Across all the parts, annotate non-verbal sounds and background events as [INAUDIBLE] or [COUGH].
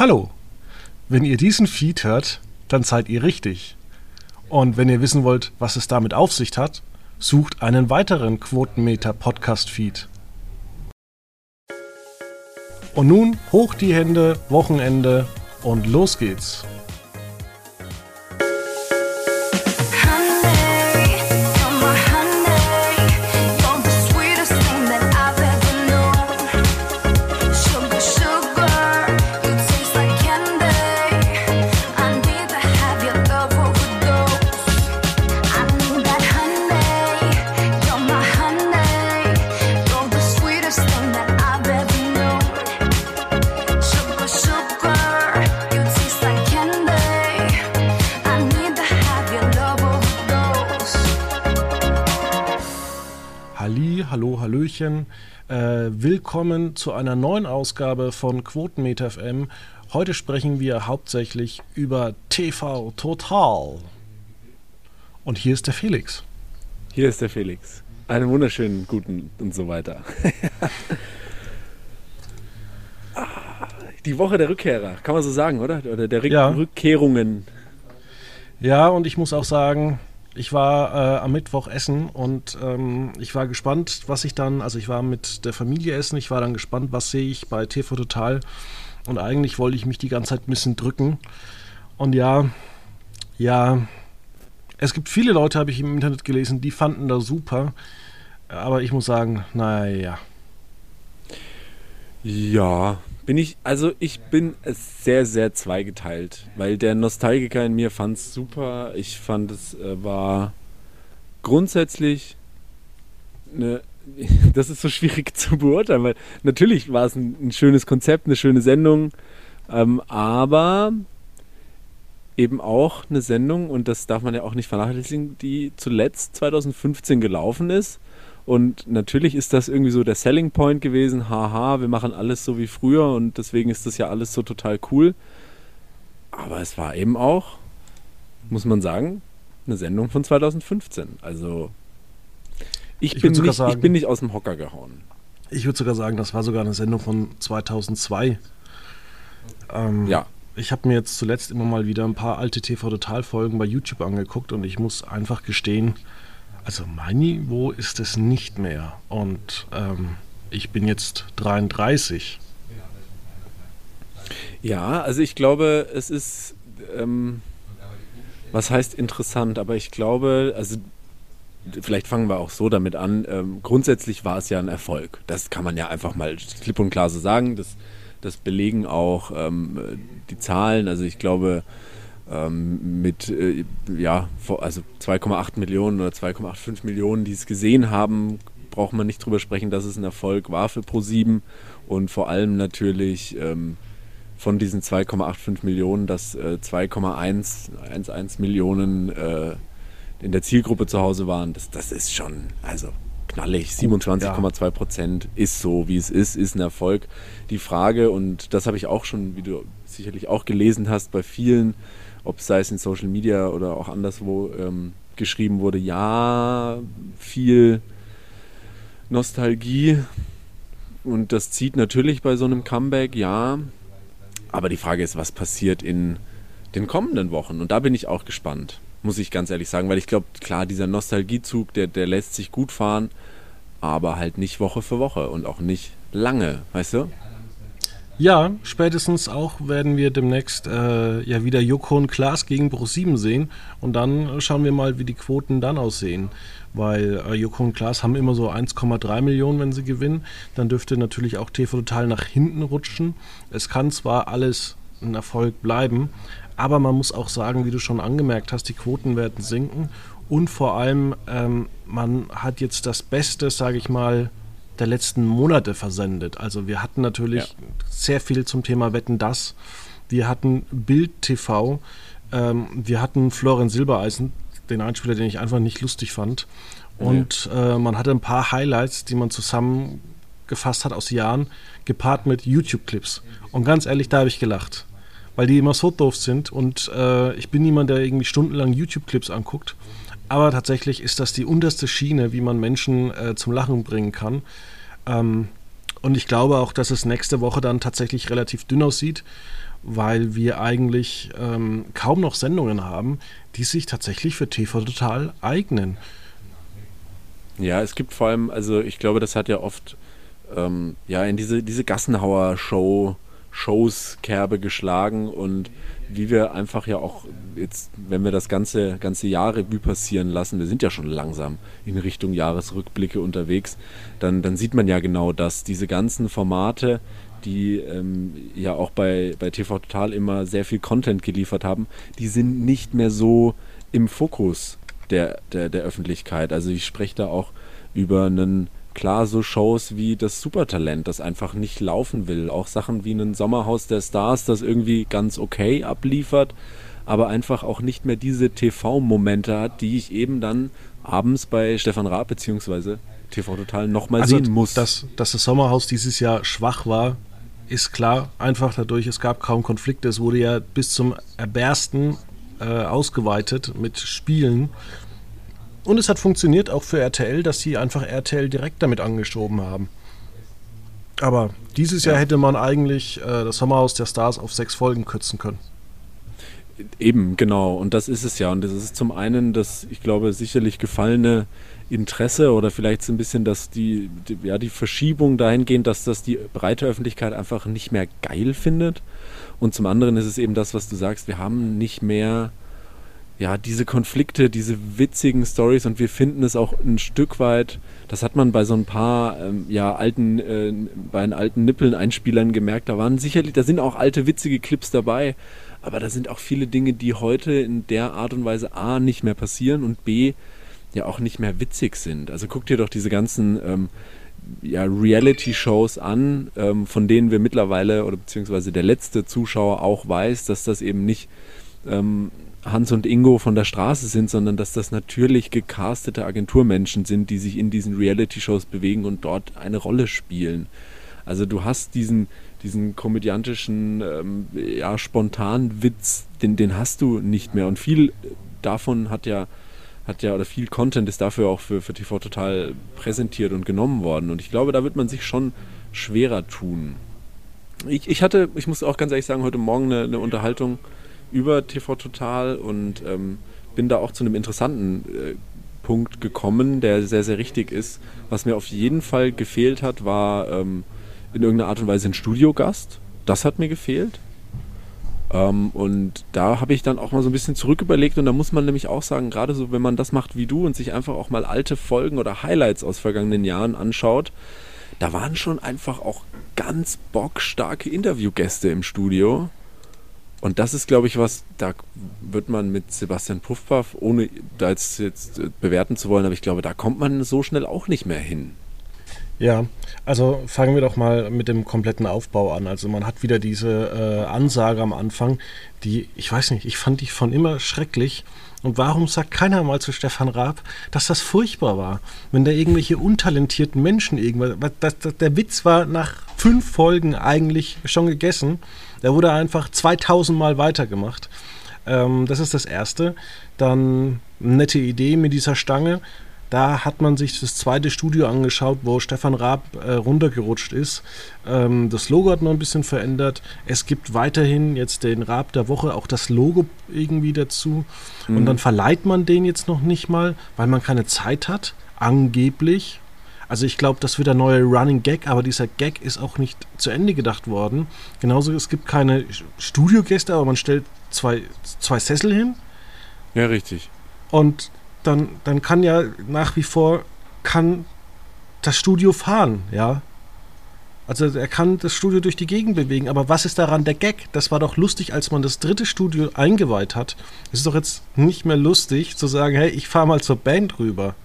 Hallo! Wenn ihr diesen Feed hört, dann seid ihr richtig. Und wenn ihr wissen wollt, was es damit auf sich hat, sucht einen weiteren Quotenmeter Podcast Feed. Und nun hoch die Hände, Wochenende und los geht's. Willkommen zu einer neuen Ausgabe von Quotenmeter FM. Heute sprechen wir hauptsächlich über TV Total. Und hier ist der Felix. Hier ist der Felix. Einen wunderschönen guten und so weiter. [LAUGHS] Ah, die Woche der Rückkehrer, kann man so sagen, oder? Oder der Rück ja. Rückkehrungen. Ja, und ich muss auch sagen, ich war äh, am Mittwoch essen und ähm, ich war gespannt, was ich dann, also ich war mit der Familie essen, ich war dann gespannt, was sehe ich bei TV Total und eigentlich wollte ich mich die ganze Zeit ein bisschen drücken. Und ja, ja, es gibt viele Leute, habe ich im Internet gelesen, die fanden das super, aber ich muss sagen, naja. Ja, bin ich, also ich bin sehr, sehr zweigeteilt, weil der Nostalgiker in mir fand es super. Ich fand es äh, war grundsätzlich eine, [LAUGHS] das ist so schwierig [LAUGHS] zu beurteilen, weil natürlich war es ein, ein schönes Konzept, eine schöne Sendung, ähm, aber eben auch eine Sendung, und das darf man ja auch nicht vernachlässigen, die zuletzt 2015 gelaufen ist und natürlich ist das irgendwie so der Selling Point gewesen. Haha, wir machen alles so wie früher und deswegen ist das ja alles so total cool. Aber es war eben auch, muss man sagen, eine Sendung von 2015. Also ich, ich bin, nicht, sagen, ich bin nicht aus dem Hocker gehauen. Ich würde sogar sagen, das war sogar eine Sendung von 2002. Ähm, ja. Ich habe mir jetzt zuletzt immer mal wieder ein paar alte TV-Total-Folgen bei YouTube angeguckt und ich muss einfach gestehen, also mein Niveau ist es nicht mehr. Und ähm, ich bin jetzt 33. Ja, also ich glaube, es ist, ähm, was heißt interessant, aber ich glaube, also vielleicht fangen wir auch so damit an. Ähm, grundsätzlich war es ja ein Erfolg. Das kann man ja einfach mal klipp und klar so sagen. Das, das belegen auch ähm, die Zahlen. Also ich glaube, ähm, mit äh, ja, also 2,8 Millionen oder 2,85 Millionen, die es gesehen haben, braucht man nicht drüber sprechen, dass es ein Erfolg war für Pro7 und vor allem natürlich ähm, von diesen 2,85 Millionen, dass äh, 2,111 Millionen äh, in der Zielgruppe zu Hause waren, das, das ist schon, also knallig, 27,2 Prozent ist so, wie es ist, ist ein Erfolg. Die Frage, und das habe ich auch schon, wie du sicherlich auch gelesen hast, bei vielen ob sei es in Social Media oder auch anderswo ähm, geschrieben wurde, ja, viel Nostalgie und das zieht natürlich bei so einem Comeback, ja. Aber die Frage ist, was passiert in den kommenden Wochen? Und da bin ich auch gespannt, muss ich ganz ehrlich sagen, weil ich glaube, klar, dieser Nostalgiezug, der, der lässt sich gut fahren, aber halt nicht Woche für Woche und auch nicht lange, weißt du? Ja, spätestens auch werden wir demnächst äh, ja wieder Joko und Klaas gegen Pro7 sehen und dann schauen wir mal, wie die Quoten dann aussehen. Weil äh, Joko und Klaas haben immer so 1,3 Millionen, wenn sie gewinnen. Dann dürfte natürlich auch TV Total nach hinten rutschen. Es kann zwar alles ein Erfolg bleiben, aber man muss auch sagen, wie du schon angemerkt hast, die Quoten werden sinken und vor allem ähm, man hat jetzt das Beste, sage ich mal, der letzten Monate versendet. Also wir hatten natürlich ja. sehr viel zum Thema Wetten das. Wir hatten Bild TV. Ähm, wir hatten Florian Silbereisen, den Einspieler, den ich einfach nicht lustig fand. Und äh, man hatte ein paar Highlights, die man zusammengefasst hat aus Jahren, gepaart mit YouTube-Clips. Und ganz ehrlich, da habe ich gelacht. Weil die immer so doof sind und äh, ich bin niemand, der irgendwie stundenlang YouTube-Clips anguckt. Aber tatsächlich ist das die unterste Schiene, wie man Menschen äh, zum Lachen bringen kann. Ähm, und ich glaube auch, dass es nächste Woche dann tatsächlich relativ dünn aussieht, weil wir eigentlich ähm, kaum noch Sendungen haben, die sich tatsächlich für TV Total eignen. Ja, es gibt vor allem, also ich glaube, das hat ja oft ähm, ja in diese, diese Gassenhauer-Show, Shows Kerbe geschlagen und wie wir einfach ja auch jetzt, wenn wir das ganze, ganze Jahr Revue passieren lassen, wir sind ja schon langsam in Richtung Jahresrückblicke unterwegs, dann, dann sieht man ja genau das, diese ganzen Formate, die ähm, ja auch bei, bei TV Total immer sehr viel Content geliefert haben, die sind nicht mehr so im Fokus der, der, der Öffentlichkeit. Also ich spreche da auch über einen, klar, so Shows wie das Supertalent, das einfach nicht laufen will. Auch Sachen wie ein Sommerhaus der Stars, das irgendwie ganz okay abliefert, aber einfach auch nicht mehr diese TV-Momente hat, die ich eben dann abends bei Stefan Raab bzw. TV Total nochmal also sehen muss. Dass, dass das Sommerhaus dieses Jahr schwach war, ist klar. Einfach dadurch, es gab kaum Konflikte. Es wurde ja bis zum Erbersten äh, ausgeweitet mit Spielen. Und es hat funktioniert auch für RTL, dass sie einfach RTL direkt damit angeschoben haben. Aber dieses Jahr hätte man eigentlich äh, das Sommerhaus der Stars auf sechs Folgen kürzen können. Eben, genau. Und das ist es ja. Und das ist zum einen das, ich glaube, sicherlich gefallene Interesse oder vielleicht so ein bisschen dass die, die, ja, die Verschiebung dahingehend, dass das die breite Öffentlichkeit einfach nicht mehr geil findet. Und zum anderen ist es eben das, was du sagst, wir haben nicht mehr ja, diese Konflikte, diese witzigen Stories und wir finden es auch ein Stück weit, das hat man bei so ein paar ähm, ja, alten, äh, bei den alten Nippeln-Einspielern gemerkt, da waren sicherlich, da sind auch alte witzige Clips dabei, aber da sind auch viele Dinge, die heute in der Art und Weise A nicht mehr passieren und B ja auch nicht mehr witzig sind. Also guck dir doch diese ganzen ähm, ja, Reality-Shows an, ähm, von denen wir mittlerweile oder beziehungsweise der letzte Zuschauer auch weiß, dass das eben nicht ähm, Hans und Ingo von der Straße sind, sondern dass das natürlich gecastete Agenturmenschen sind, die sich in diesen Reality-Shows bewegen und dort eine Rolle spielen. Also du hast diesen, diesen komödiantischen, ähm, ja, spontanen Witz, den, den hast du nicht mehr. Und viel davon hat ja hat ja, oder viel Content ist dafür auch für, für TV Total präsentiert und genommen worden. Und ich glaube, da wird man sich schon schwerer tun. Ich, ich hatte, ich muss auch ganz ehrlich sagen, heute Morgen eine, eine Unterhaltung über TV Total und ähm, bin da auch zu einem interessanten äh, Punkt gekommen, der sehr, sehr richtig ist. Was mir auf jeden Fall gefehlt hat, war ähm, in irgendeiner Art und Weise ein Studiogast. Das hat mir gefehlt. Ähm, und da habe ich dann auch mal so ein bisschen zurück überlegt und da muss man nämlich auch sagen, gerade so, wenn man das macht wie du und sich einfach auch mal alte Folgen oder Highlights aus vergangenen Jahren anschaut, da waren schon einfach auch ganz bockstarke Interviewgäste im Studio. Und das ist, glaube ich, was, da wird man mit Sebastian Puffpaff, ohne da jetzt, jetzt bewerten zu wollen, aber ich glaube, da kommt man so schnell auch nicht mehr hin. Ja, also fangen wir doch mal mit dem kompletten Aufbau an. Also man hat wieder diese äh, Ansage am Anfang, die, ich weiß nicht, ich fand die von immer schrecklich. Und warum sagt keiner mal zu Stefan Raab, dass das furchtbar war? Wenn da irgendwelche untalentierten Menschen irgendwas. Das, das, der Witz war nach fünf Folgen eigentlich schon gegessen. Der wurde einfach 2000 Mal weitergemacht. Ähm, das ist das Erste. Dann nette Idee mit dieser Stange. Da hat man sich das zweite Studio angeschaut, wo Stefan Raab äh, runtergerutscht ist. Ähm, das Logo hat noch ein bisschen verändert. Es gibt weiterhin jetzt den Raab der Woche, auch das Logo irgendwie dazu. Mhm. Und dann verleiht man den jetzt noch nicht mal, weil man keine Zeit hat, angeblich. Also ich glaube, das wird der neue Running Gag, aber dieser Gag ist auch nicht zu Ende gedacht worden. Genauso, es gibt keine Studiogäste, aber man stellt zwei, zwei Sessel hin. Ja, richtig. Und dann, dann kann ja nach wie vor kann das Studio fahren, ja. Also er kann das Studio durch die Gegend bewegen, aber was ist daran der Gag? Das war doch lustig, als man das dritte Studio eingeweiht hat. Es ist doch jetzt nicht mehr lustig zu sagen, hey, ich fahre mal zur Band rüber.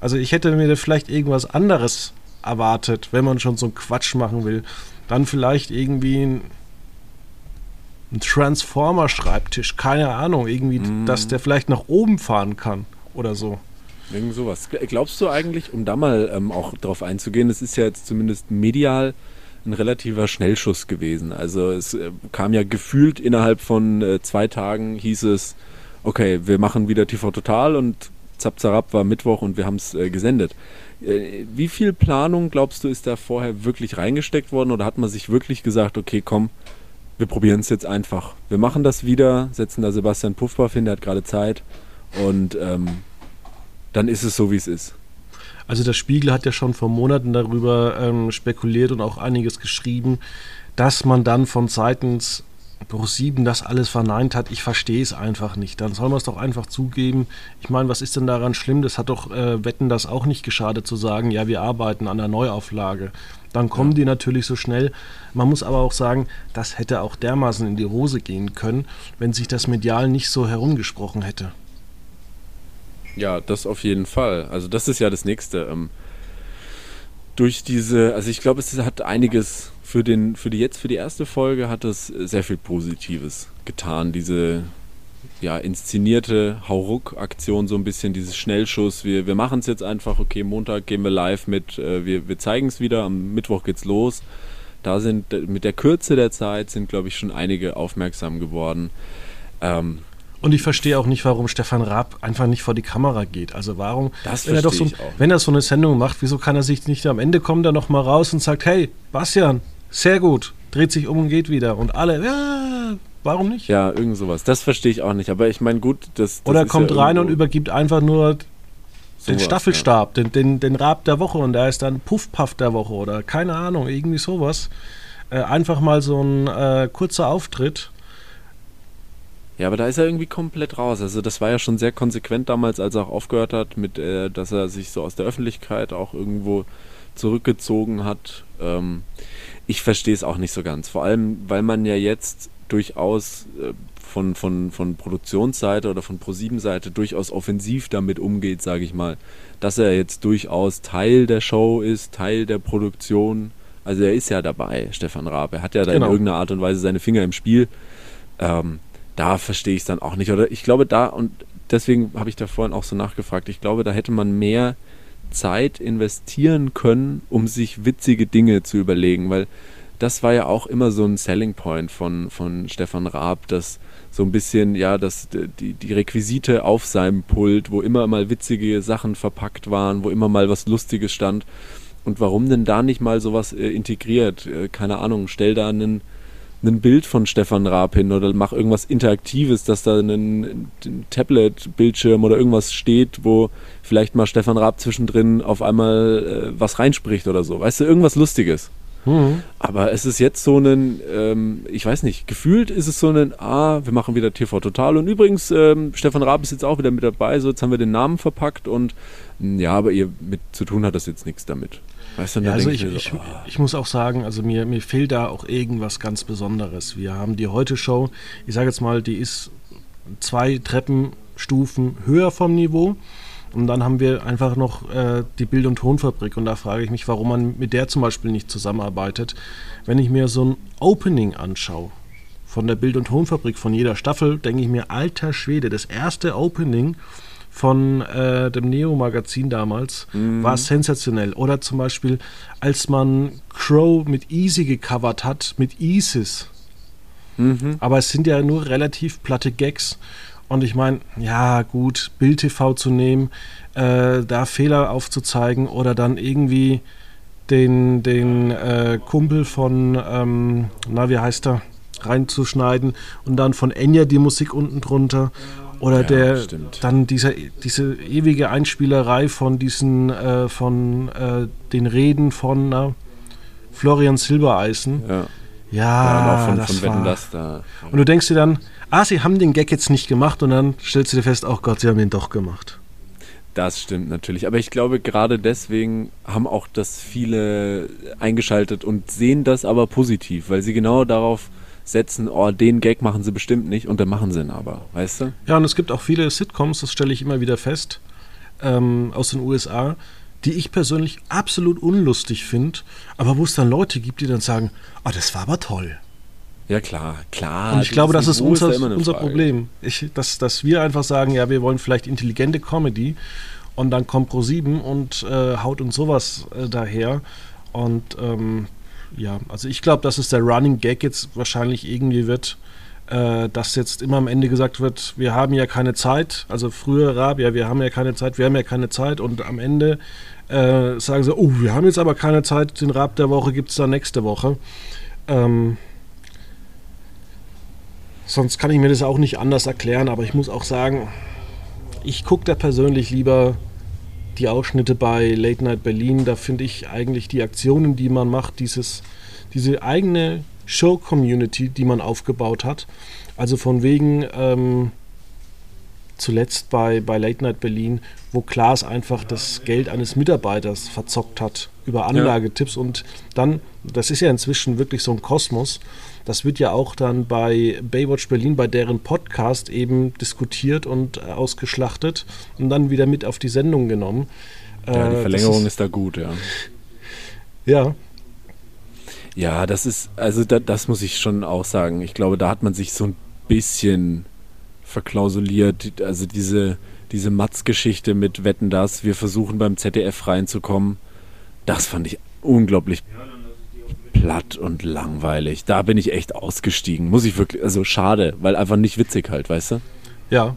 Also ich hätte mir da vielleicht irgendwas anderes erwartet, wenn man schon so einen Quatsch machen will. Dann vielleicht irgendwie ein ein Transformer-Schreibtisch, keine Ahnung, irgendwie, mm. dass der vielleicht nach oben fahren kann oder so. Irgend sowas. Glaubst du eigentlich, um da mal ähm, auch drauf einzugehen, es ist ja jetzt zumindest medial ein relativer Schnellschuss gewesen. Also es äh, kam ja gefühlt innerhalb von äh, zwei Tagen hieß es, okay, wir machen wieder TV Total und zap zarab war Mittwoch und wir haben es äh, gesendet. Äh, wie viel Planung glaubst du ist da vorher wirklich reingesteckt worden oder hat man sich wirklich gesagt, okay, komm, wir probieren es jetzt einfach. Wir machen das wieder, setzen da Sebastian Puffbach hin, der hat gerade Zeit und ähm, dann ist es so, wie es ist. Also der Spiegel hat ja schon vor Monaten darüber ähm, spekuliert und auch einiges geschrieben, dass man dann von seitens Pro7 das alles verneint hat. Ich verstehe es einfach nicht. Dann soll man es doch einfach zugeben. Ich meine, was ist denn daran schlimm? Das hat doch äh, Wetten das auch nicht geschadet zu sagen, ja, wir arbeiten an der Neuauflage. Dann kommen ja. die natürlich so schnell. Man muss aber auch sagen, das hätte auch dermaßen in die Hose gehen können, wenn sich das medial nicht so herumgesprochen hätte. Ja, das auf jeden Fall. Also das ist ja das Nächste. Ähm, durch diese, also ich glaube, es hat einiges für den, für die jetzt für die erste Folge hat es sehr viel Positives getan. Diese ja, inszenierte Hauruck-Aktion, so ein bisschen dieses Schnellschuss. Wir, wir machen es jetzt einfach, okay, Montag gehen wir live mit, äh, wir, wir zeigen es wieder, am Mittwoch geht's los. Da sind mit der Kürze der Zeit sind, glaube ich, schon einige aufmerksam geworden. Ähm, und ich verstehe auch nicht, warum Stefan Raab einfach nicht vor die Kamera geht. Also warum, wenn er doch so, wenn er so eine Sendung macht, wieso kann er sich nicht am Ende kommen, dann nochmal raus und sagt, hey, Bastian, sehr gut, dreht sich um und geht wieder. Und alle, ja, warum nicht? Ja, irgend sowas. Das verstehe ich auch nicht. Aber ich meine, gut, das. das Oder kommt ja rein und übergibt einfach nur den sowas, Staffelstab, ja. den, den, den Rab der Woche und da ist dann Puffpuff der Woche oder keine Ahnung, irgendwie sowas. Äh, einfach mal so ein äh, kurzer Auftritt ja, aber da ist er irgendwie komplett raus. Also das war ja schon sehr konsequent damals, als er auch aufgehört hat, mit, äh, dass er sich so aus der Öffentlichkeit auch irgendwo zurückgezogen hat. Ähm, ich verstehe es auch nicht so ganz. Vor allem, weil man ja jetzt durchaus äh, von, von, von Produktionsseite oder von Pro7-Seite durchaus offensiv damit umgeht, sage ich mal. Dass er jetzt durchaus Teil der Show ist, Teil der Produktion. Also er ist ja dabei, Stefan Raab. Er hat ja da genau. in irgendeiner Art und Weise seine Finger im Spiel. Ähm, da verstehe ich es dann auch nicht. Oder ich glaube, da, und deswegen habe ich da vorhin auch so nachgefragt, ich glaube, da hätte man mehr Zeit investieren können, um sich witzige Dinge zu überlegen, weil das war ja auch immer so ein Selling Point von, von Stefan Raab, dass so ein bisschen, ja, dass die, die Requisite auf seinem Pult, wo immer mal witzige Sachen verpackt waren, wo immer mal was Lustiges stand. Und warum denn da nicht mal sowas äh, integriert? Äh, keine Ahnung, stell da einen ein Bild von Stefan Raab hin oder mach irgendwas Interaktives, dass da ein, ein Tablet-Bildschirm oder irgendwas steht, wo vielleicht mal Stefan Raab zwischendrin auf einmal äh, was reinspricht oder so. Weißt du, irgendwas Lustiges. Mhm. Aber es ist jetzt so ein, ähm, ich weiß nicht, gefühlt ist es so ein, ah, wir machen wieder TV Total. Und übrigens, ähm, Stefan Raab ist jetzt auch wieder mit dabei, so jetzt haben wir den Namen verpackt und ja, aber ihr mit zu tun hat das jetzt nichts damit. Weißt du, ja, also ich, ich, so, oh. ich, muss auch sagen, also mir, mir fehlt da auch irgendwas ganz Besonderes. Wir haben die Heute-Show, ich sage jetzt mal, die ist zwei Treppenstufen höher vom Niveau. Und dann haben wir einfach noch äh, die Bild- und Tonfabrik. Und da frage ich mich, warum man mit der zum Beispiel nicht zusammenarbeitet. Wenn ich mir so ein Opening anschaue von der Bild- und Tonfabrik von jeder Staffel, denke ich mir, alter Schwede, das erste Opening von äh, dem Neo-Magazin damals mhm. war sensationell. Oder zum Beispiel, als man Crow mit Easy gecovert hat, mit ISIS. Mhm. Aber es sind ja nur relativ platte Gags. Und ich meine, ja, gut, Bild TV zu nehmen, äh, da Fehler aufzuzeigen oder dann irgendwie den, den äh, Kumpel von, ähm, na, wie heißt er, reinzuschneiden und dann von Enya die Musik unten drunter oder ja, der stimmt. dann dieser, diese ewige Einspielerei von diesen, äh, von äh, den Reden von na, Florian Silbereisen. Ja. Ja, ja von, das von war. Das da. Und du denkst dir dann, ah, sie haben den Gag jetzt nicht gemacht und dann stellst du dir fest, oh Gott, sie haben ihn doch gemacht. Das stimmt natürlich. Aber ich glaube, gerade deswegen haben auch das viele eingeschaltet und sehen das aber positiv, weil sie genau darauf setzen, oh, den Gag machen sie bestimmt nicht und dann machen sie ihn aber, weißt du? Ja, und es gibt auch viele Sitcoms, das stelle ich immer wieder fest, ähm, aus den USA, die ich persönlich absolut unlustig finde, aber wo es dann Leute gibt, die dann sagen, oh, das war aber toll. Ja, klar, klar. Und ich glaube, das ist unser, ist unser Problem. Ich, dass, dass wir einfach sagen, ja, wir wollen vielleicht intelligente Comedy und dann kommt Pro7 und äh, haut uns sowas äh, daher. Und ähm, ja, also ich glaube, dass es der Running Gag jetzt wahrscheinlich irgendwie wird, äh, dass jetzt immer am Ende gesagt wird, wir haben ja keine Zeit. Also früher Rab, ja, wir haben ja keine Zeit, wir haben ja keine Zeit. Und am Ende äh, sagen sie, oh, wir haben jetzt aber keine Zeit, den Rab der Woche gibt es dann nächste Woche. Ähm, sonst kann ich mir das auch nicht anders erklären, aber ich muss auch sagen, ich gucke da persönlich lieber die Ausschnitte bei Late Night Berlin. Da finde ich eigentlich die Aktionen, die man macht, dieses, diese eigene Show-Community, die man aufgebaut hat. Also von wegen ähm, zuletzt bei, bei Late Night Berlin, wo Klaas einfach das Geld eines Mitarbeiters verzockt hat über Anlagetipps ja. und dann, das ist ja inzwischen wirklich so ein Kosmos, das wird ja auch dann bei Baywatch Berlin, bei deren Podcast eben diskutiert und äh, ausgeschlachtet und dann wieder mit auf die Sendung genommen. Ja, die äh, Verlängerung ist, ist, da gut, ja. Ja. Ja, das ist, also da, das muss ich schon auch sagen. Ich glaube, da hat man sich so ein bisschen verklausuliert. Also diese, diese Matz-Geschichte mit Wetten das, wir versuchen beim ZDF reinzukommen, das fand ich unglaublich platt und langweilig. Da bin ich echt ausgestiegen. Muss ich wirklich, also schade, weil einfach nicht witzig halt, weißt du? Ja.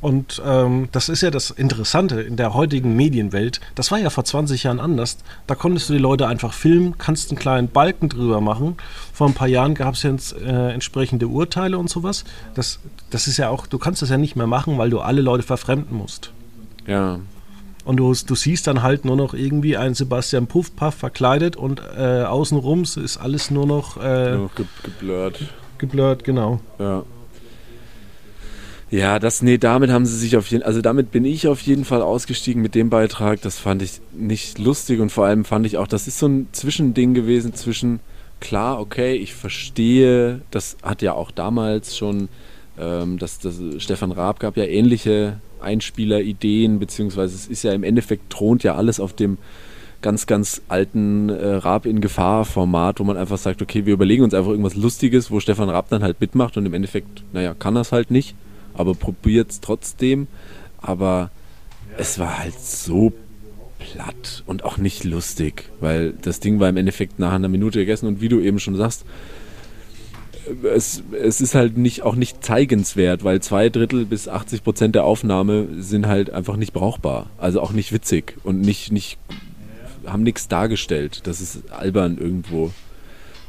Und ähm, das ist ja das Interessante in der heutigen Medienwelt. Das war ja vor 20 Jahren anders. Da konntest du die Leute einfach filmen, kannst einen kleinen Balken drüber machen. Vor ein paar Jahren gab es ja äh, entsprechende Urteile und sowas. Das, das ist ja auch, du kannst das ja nicht mehr machen, weil du alle Leute verfremden musst. Ja, und du, du siehst dann halt nur noch irgendwie einen Sebastian Puffpaff verkleidet und äh, außenrum ist alles nur noch, äh, nur ge geblurrt. Geblurrt, genau. Ja. Ja, das, nee, damit haben sie sich auf jeden also damit bin ich auf jeden Fall ausgestiegen mit dem Beitrag. Das fand ich nicht lustig und vor allem fand ich auch, das ist so ein Zwischending gewesen zwischen, klar, okay, ich verstehe, das hat ja auch damals schon, ähm, das, das, Stefan Raab gab ja ähnliche Einspielerideen, beziehungsweise es ist ja im Endeffekt thront ja alles auf dem ganz, ganz alten äh, Raab in Gefahr-Format, wo man einfach sagt, okay, wir überlegen uns einfach irgendwas Lustiges, wo Stefan Raab dann halt mitmacht und im Endeffekt, naja, kann das halt nicht, aber probiert es trotzdem. Aber es war halt so platt und auch nicht lustig, weil das Ding war im Endeffekt nach einer Minute gegessen und wie du eben schon sagst, es, es ist halt nicht, auch nicht zeigenswert, weil zwei Drittel bis 80 Prozent der Aufnahme sind halt einfach nicht brauchbar. Also auch nicht witzig und nicht, nicht haben nichts dargestellt. Das ist albern irgendwo.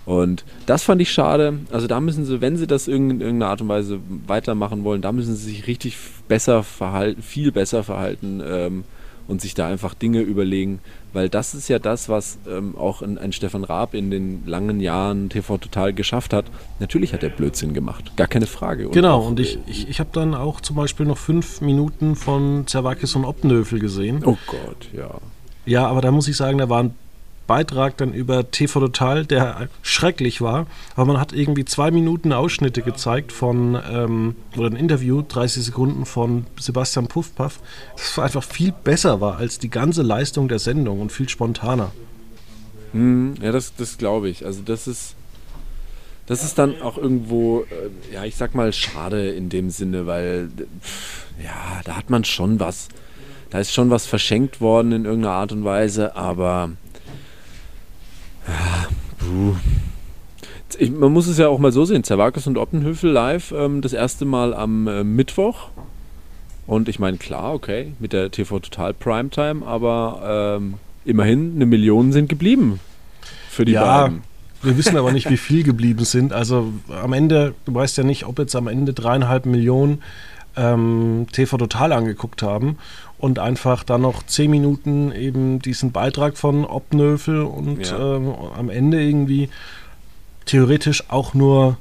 Und das fand ich schade. Also da müssen sie, wenn sie das in irgendeiner Art und Weise weitermachen wollen, da müssen sie sich richtig besser verhalten, viel besser verhalten. Ähm, und sich da einfach Dinge überlegen, weil das ist ja das, was ähm, auch ein, ein, Stefan Raab in den langen Jahren TV Total geschafft hat. Natürlich hat er Blödsinn gemacht, gar keine Frage. Und genau, auch, und ich, ich, ich habe dann auch zum Beispiel noch fünf Minuten von Zerwakis und Oppenöfel gesehen. Oh Gott, ja. Ja, aber da muss ich sagen, da waren Beitrag dann über TV Total, der schrecklich war. Aber man hat irgendwie zwei Minuten Ausschnitte gezeigt von, ähm, oder ein Interview, 30 Sekunden von Sebastian Puffpaff, das einfach viel besser war als die ganze Leistung der Sendung und viel spontaner. Hm, ja, das, das glaube ich. Also das ist, das ist dann auch irgendwo, äh, ja, ich sag mal, schade in dem Sinne, weil, pff, ja, da hat man schon was, da ist schon was verschenkt worden in irgendeiner Art und Weise, aber ja, puh. Ich, man muss es ja auch mal so sehen. Zerwakis und Optenhöfel live ähm, das erste Mal am äh, Mittwoch. Und ich meine, klar, okay, mit der TV Total Primetime, aber ähm, immerhin eine Million sind geblieben für die ja, beiden. Wir wissen aber nicht, wie viel geblieben sind. Also am Ende, du weißt ja nicht, ob jetzt am Ende dreieinhalb Millionen ähm, TV Total angeguckt haben und einfach dann noch zehn Minuten eben diesen Beitrag von Obnöfel und ja. ähm, am Ende irgendwie theoretisch auch nur,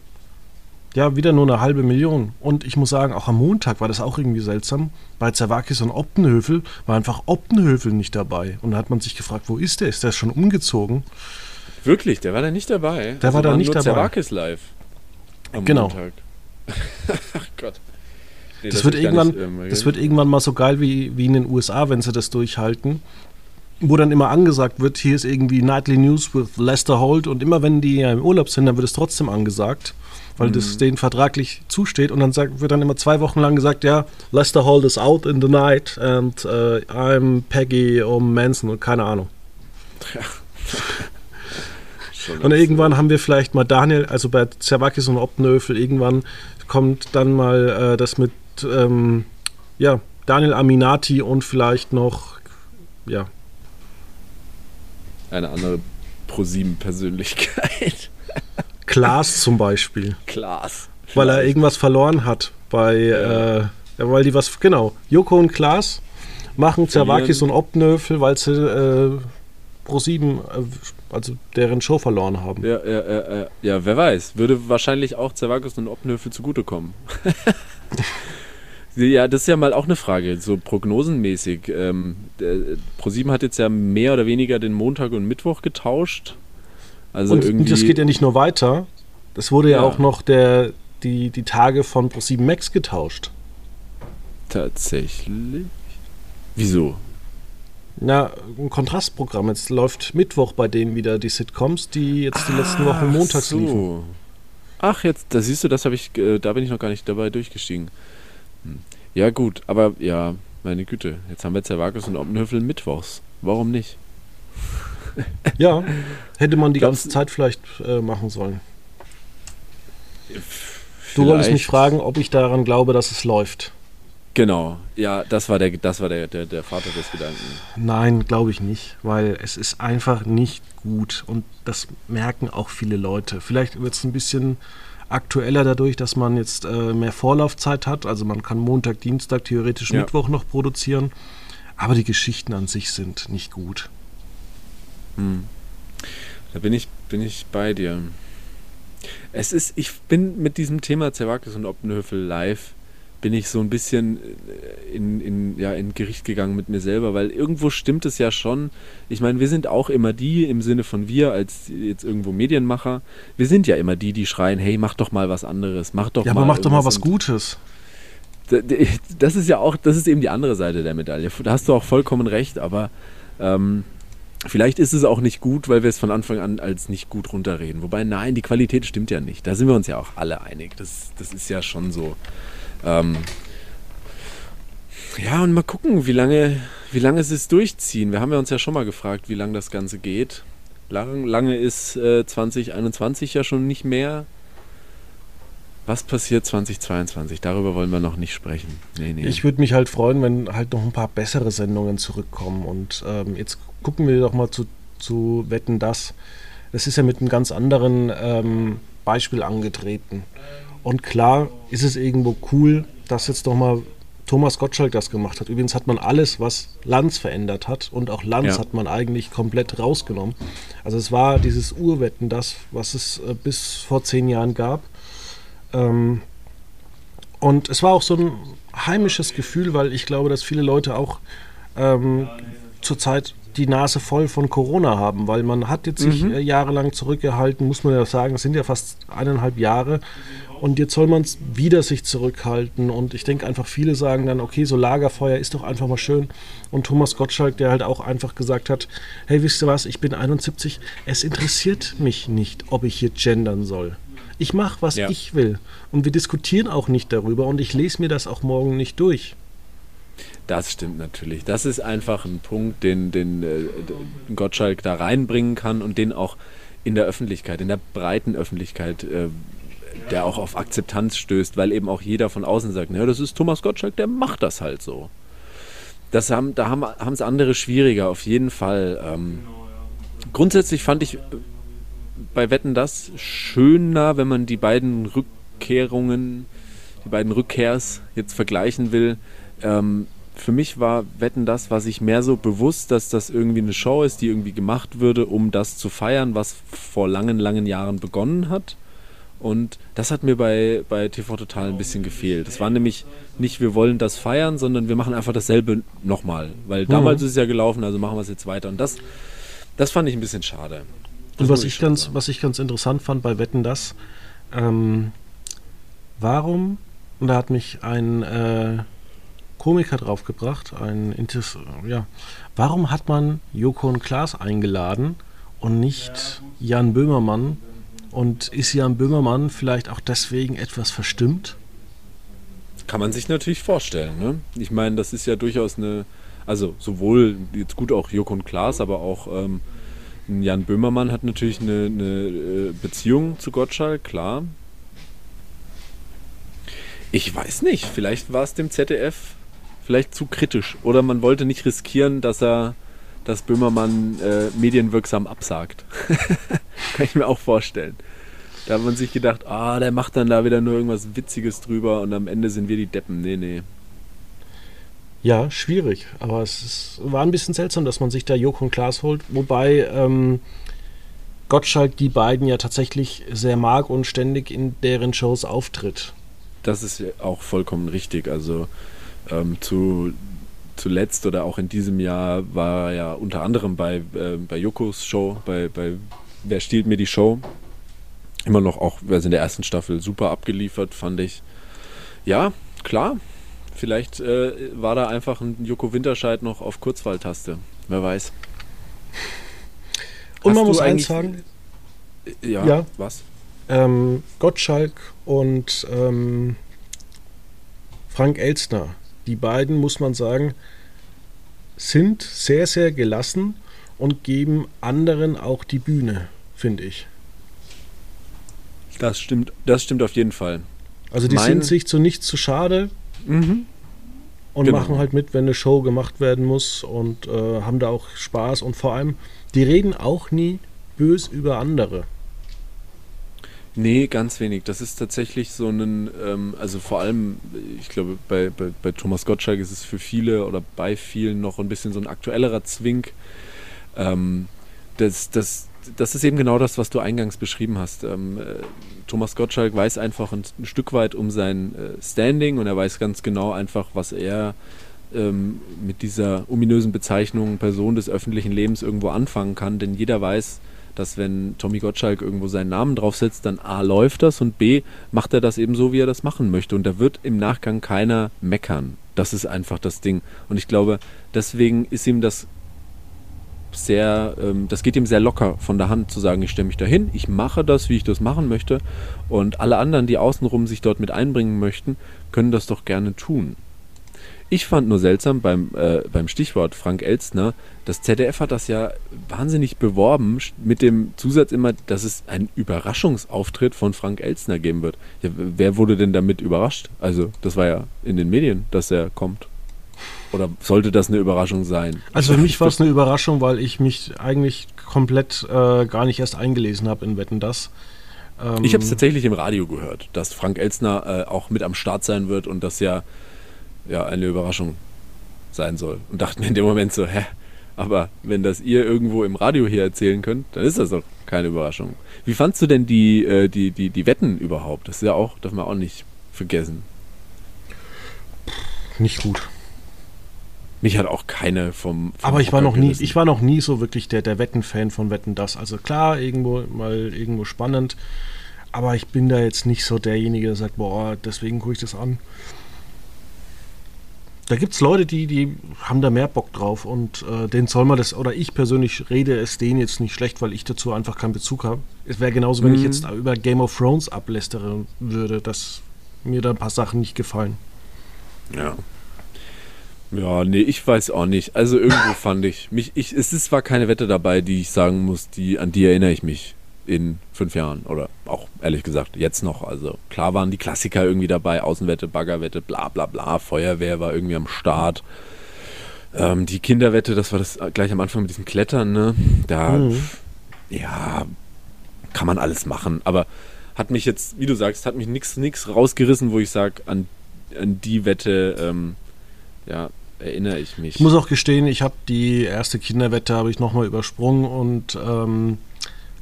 ja, wieder nur eine halbe Million. Und ich muss sagen, auch am Montag war das auch irgendwie seltsam. Bei Zerwakis und Optenhöfel war einfach Optenhöfel nicht dabei. Und da hat man sich gefragt, wo ist der? Ist der schon umgezogen? Wirklich, der war da nicht dabei. Der also war da nicht dabei. Zerwakis live. Am genau. Montag. [LAUGHS] Ach Gott. Nee, das, das, wird irgendwann, nicht, ähm, das wird irgendwann mal so geil wie, wie in den USA, wenn sie das durchhalten. Wo dann immer angesagt wird, hier ist irgendwie Nightly News with Lester Holt und immer wenn die im Urlaub sind, dann wird es trotzdem angesagt, weil mhm. das denen vertraglich zusteht und dann sagt, wird dann immer zwei Wochen lang gesagt, ja, Lester Holt is out in the night and uh, I'm Peggy um Manson und keine Ahnung. Ja. [LAUGHS] und irgendwann haben wir vielleicht mal Daniel, also bei Zerwakis und Optenöfel, irgendwann kommt dann mal äh, das mit ähm, ja, Daniel Aminati und vielleicht noch, ja. Eine andere ProSieben-Persönlichkeit. [LAUGHS] Klaas zum Beispiel. Klaas. weil er irgendwas verloren hat bei, ja. äh, weil die was, genau, Joko und Klaas machen Zerwakis und Obnöfel, weil sie äh, Pro7, äh, also deren Show verloren haben. Ja, ja, ja, ja, wer weiß. Würde wahrscheinlich auch Zerwakis und Obnöfel zugutekommen. [LAUGHS] ja, das ist ja mal auch eine Frage, so prognosenmäßig. Ähm, Pro7 hat jetzt ja mehr oder weniger den Montag und Mittwoch getauscht. Also und irgendwie das geht ja nicht nur weiter. Das wurde ja, ja auch noch der, die, die Tage von Pro7 Max getauscht. Tatsächlich? Wieso? Na, ein Kontrastprogramm. Jetzt läuft Mittwoch bei denen wieder die Sitcoms, die jetzt die letzten Wochen montags so. liefen. Ach, jetzt, da siehst du, das habe ich, äh, da bin ich noch gar nicht dabei durchgestiegen. Ja, gut, aber ja, meine Güte, jetzt haben wir Zerwakis und Oppenhöfel mittwochs. Warum nicht? [LAUGHS] ja, hätte man die ganze Zeit vielleicht äh, machen sollen. Vielleicht. Du wolltest mich fragen, ob ich daran glaube, dass es läuft. Genau, ja, das war der, das war der, der, der Vater des Gedanken. Nein, glaube ich nicht, weil es ist einfach nicht gut und das merken auch viele Leute. Vielleicht wird es ein bisschen aktueller dadurch, dass man jetzt äh, mehr Vorlaufzeit hat. Also man kann Montag, Dienstag, theoretisch ja. Mittwoch noch produzieren. Aber die Geschichten an sich sind nicht gut. Hm. Da bin ich, bin ich bei dir. Es ist, ich bin mit diesem Thema Zerwakis und Oppenhöfel live bin ich so ein bisschen äh, in, in, ja, in Gericht gegangen mit mir selber, weil irgendwo stimmt es ja schon. Ich meine, wir sind auch immer die, im Sinne von wir als jetzt irgendwo Medienmacher, wir sind ja immer die, die schreien, hey, mach doch mal was anderes, mach doch ja, mal. Ja, aber mach doch mal was Gutes. [LAUGHS] Das ist ja auch, das ist eben die andere Seite der Medaille. Da hast du auch vollkommen recht, aber ähm, vielleicht ist es auch nicht gut, weil wir es von Anfang an als nicht gut runterreden. Wobei, nein, die Qualität stimmt ja nicht. Da sind wir uns ja auch alle einig. Das, das ist ja schon so. Ähm, ja, und mal gucken, wie lange, wie lange sie es durchziehen. Wir haben ja uns ja schon mal gefragt, wie lange das Ganze geht. Lang, lange ist äh, 2021 ja schon nicht mehr. Was passiert 2022? Darüber wollen wir noch nicht sprechen. Nee, nee. Ich würde mich halt freuen, wenn halt noch ein paar bessere Sendungen zurückkommen. Und ähm, jetzt gucken wir doch mal zu, zu Wetten das. Das ist ja mit einem ganz anderen ähm, Beispiel angetreten. Und klar ist es irgendwo cool, dass jetzt doch mal Thomas Gottschalk das gemacht hat. Übrigens hat man alles, was Lanz verändert hat und auch Lanz ja. hat man eigentlich komplett rausgenommen. Also es war dieses Urwetten, das, was es äh, bis vor zehn Jahren gab. Ähm, und es war auch so ein heimisches Gefühl, weil ich glaube, dass viele Leute auch ähm, zurzeit die Nase voll von Corona haben, weil man hat jetzt sich mhm. Äh, jahrelang zurückgehalten, muss man ja sagen, es sind ja fast eineinhalb Jahre und jetzt soll man wieder sich zurückhalten und ich denke einfach viele sagen dann, okay, so Lagerfeuer ist doch einfach mal schön und Thomas Gottschalk, der halt auch einfach gesagt hat, hey, wisst ihr was, ich bin 71, es interessiert mich nicht, ob ich hier gendern soll. Ich mache, was ja. ich will und wir diskutieren auch nicht darüber und ich lese mir das auch morgen nicht durch. Das stimmt natürlich. Das ist einfach ein Punkt, den, den, äh, Gottschalk da reinbringen kann und den auch in der Öffentlichkeit, in der breiten Öffentlichkeit, äh, der auch auf Akzeptanz stößt, weil eben auch jeder von außen sagt, ja, das ist Thomas Gottschalk, der macht das halt so. Das haben, da haben es andere schwieriger, auf jeden Fall. Ähm, grundsätzlich fand ich bei Wetten das schöner, wenn man die beiden Rückkehrungen, die beiden Rückkehrs jetzt vergleichen will. Ähm, für mich war Wetten das, was ich mehr so bewusst, dass das irgendwie eine Show ist, die irgendwie gemacht würde, um das zu feiern, was vor langen, langen Jahren begonnen hat. Und das hat mir bei, bei TV Total ein bisschen gefehlt. Das war nämlich nicht, wir wollen das feiern, sondern wir machen einfach dasselbe nochmal. Weil mhm. damals ist es ja gelaufen, also machen wir es jetzt weiter. Und das, das fand ich ein bisschen schade. Das und was ich, ganz, was ich ganz interessant fand bei Wetten das, ähm, warum, und da hat mich ein äh, Komiker draufgebracht. Ein Inter ja. Warum hat man Joko und Klaas eingeladen und nicht Jan Böhmermann? Und ist Jan Böhmermann vielleicht auch deswegen etwas verstimmt? Kann man sich natürlich vorstellen. Ne? Ich meine, das ist ja durchaus eine, also sowohl jetzt gut auch Joko und Klaas, aber auch ähm, Jan Böhmermann hat natürlich eine, eine äh, Beziehung zu Gottschalk, klar. Ich weiß nicht, vielleicht war es dem ZDF vielleicht zu kritisch. Oder man wollte nicht riskieren, dass er dass Böhmermann äh, medienwirksam absagt. [LAUGHS] Kann ich mir auch vorstellen. Da hat man sich gedacht, ah, der macht dann da wieder nur irgendwas Witziges drüber und am Ende sind wir die Deppen. Nee, nee. Ja, schwierig. Aber es ist, war ein bisschen seltsam, dass man sich da Joko und Klaas holt. Wobei ähm, Gottschalk die beiden ja tatsächlich sehr mag und ständig in deren Shows auftritt. Das ist auch vollkommen richtig. Also ähm, zu, zuletzt oder auch in diesem Jahr war er ja unter anderem bei, äh, bei Jokos Show, bei, bei Wer stiehlt mir die Show? Immer noch auch, also in der ersten Staffel super abgeliefert, fand ich. Ja, klar. Vielleicht äh, war da einfach ein Joko Winterscheid noch auf Kurzwahltaste. Wer weiß. Und Hast man muss eins sagen. Ja, ja. was? Ähm, Gottschalk und ähm, Frank Elstner, die beiden, muss man sagen, sind sehr, sehr gelassen und geben anderen auch die Bühne, finde ich. Das stimmt, das stimmt auf jeden Fall. Also die mein sind sich zu nichts zu schade mhm. und genau. machen halt mit, wenn eine Show gemacht werden muss und äh, haben da auch Spaß und vor allem, die reden auch nie bös über andere. Nee, ganz wenig. Das ist tatsächlich so ein, ähm, also vor allem, ich glaube, bei, bei, bei Thomas Gottschalk ist es für viele oder bei vielen noch ein bisschen so ein aktuellerer Zwink. Ähm, das, das, das ist eben genau das, was du eingangs beschrieben hast. Ähm, äh, Thomas Gottschalk weiß einfach ein, ein, Stück weit um sein äh, Standing und er weiß ganz genau einfach, was er ähm, mit dieser ominösen Bezeichnung Person des öffentlichen Lebens irgendwo anfangen kann, denn jeder weiß, dass wenn Tommy Gottschalk irgendwo seinen Namen draufsetzt, dann A läuft das und B macht er das eben so, wie er das machen möchte. Und da wird im Nachgang keiner meckern. Das ist einfach das Ding. Und ich glaube, deswegen ist ihm das sehr, ähm, das geht ihm sehr locker von der Hand zu sagen, ich stelle mich dahin, ich mache das, wie ich das machen möchte. Und alle anderen, die außenrum sich dort mit einbringen möchten, können das doch gerne tun. Ich fand nur seltsam beim, äh, beim Stichwort Frank Elstner, das ZDF hat das ja wahnsinnig beworben mit dem Zusatz immer, dass es einen Überraschungsauftritt von Frank Elstner geben wird. Ja, wer wurde denn damit überrascht? Also, das war ja in den Medien, dass er kommt. Oder sollte das eine Überraschung sein? Also für mich war es eine Überraschung, weil ich mich eigentlich komplett äh, gar nicht erst eingelesen habe in Wetten das. Ähm ich habe es tatsächlich im Radio gehört, dass Frank Elstner äh, auch mit am Start sein wird und das ja ja eine Überraschung sein soll. Und dachte mir in dem Moment so, hä, aber wenn das ihr irgendwo im Radio hier erzählen könnt, dann ist das doch keine Überraschung. Wie fandst du denn die, äh, die, die, die Wetten überhaupt? Das ist ja auch, darf man auch nicht vergessen. Nicht gut. Mich hat auch keine vom. vom aber ich war noch nie, ich war noch nie so wirklich der, der Wetten-Fan von Wetten das. Also klar, irgendwo mal irgendwo spannend, aber ich bin da jetzt nicht so derjenige, der sagt, boah, deswegen gucke ich das an. Da gibt es Leute, die, die haben da mehr Bock drauf und äh, denen soll man das, oder ich persönlich rede es denen jetzt nicht schlecht, weil ich dazu einfach keinen Bezug habe. Es wäre genauso, wenn mhm. ich jetzt über Game of Thrones ablästere würde, dass mir da ein paar Sachen nicht gefallen. Ja. Ja, nee, ich weiß auch nicht. Also irgendwo fand ich mich, ich, es ist zwar keine Wette dabei, die ich sagen muss, die, an die erinnere ich mich in fünf Jahren oder auch ehrlich gesagt jetzt noch. Also klar waren die Klassiker irgendwie dabei, Außenwette, Baggerwette, bla bla bla, Feuerwehr war irgendwie am Start. Ähm, die Kinderwette, das war das gleich am Anfang mit diesem Klettern, ne? Da, mhm. ja, kann man alles machen, aber hat mich jetzt, wie du sagst, hat mich nichts rausgerissen, wo ich sage, an, an die Wette, ähm, ja, erinnere ich mich. Ich muss auch gestehen, ich habe die erste Kinderwette habe ich nochmal übersprungen und ähm,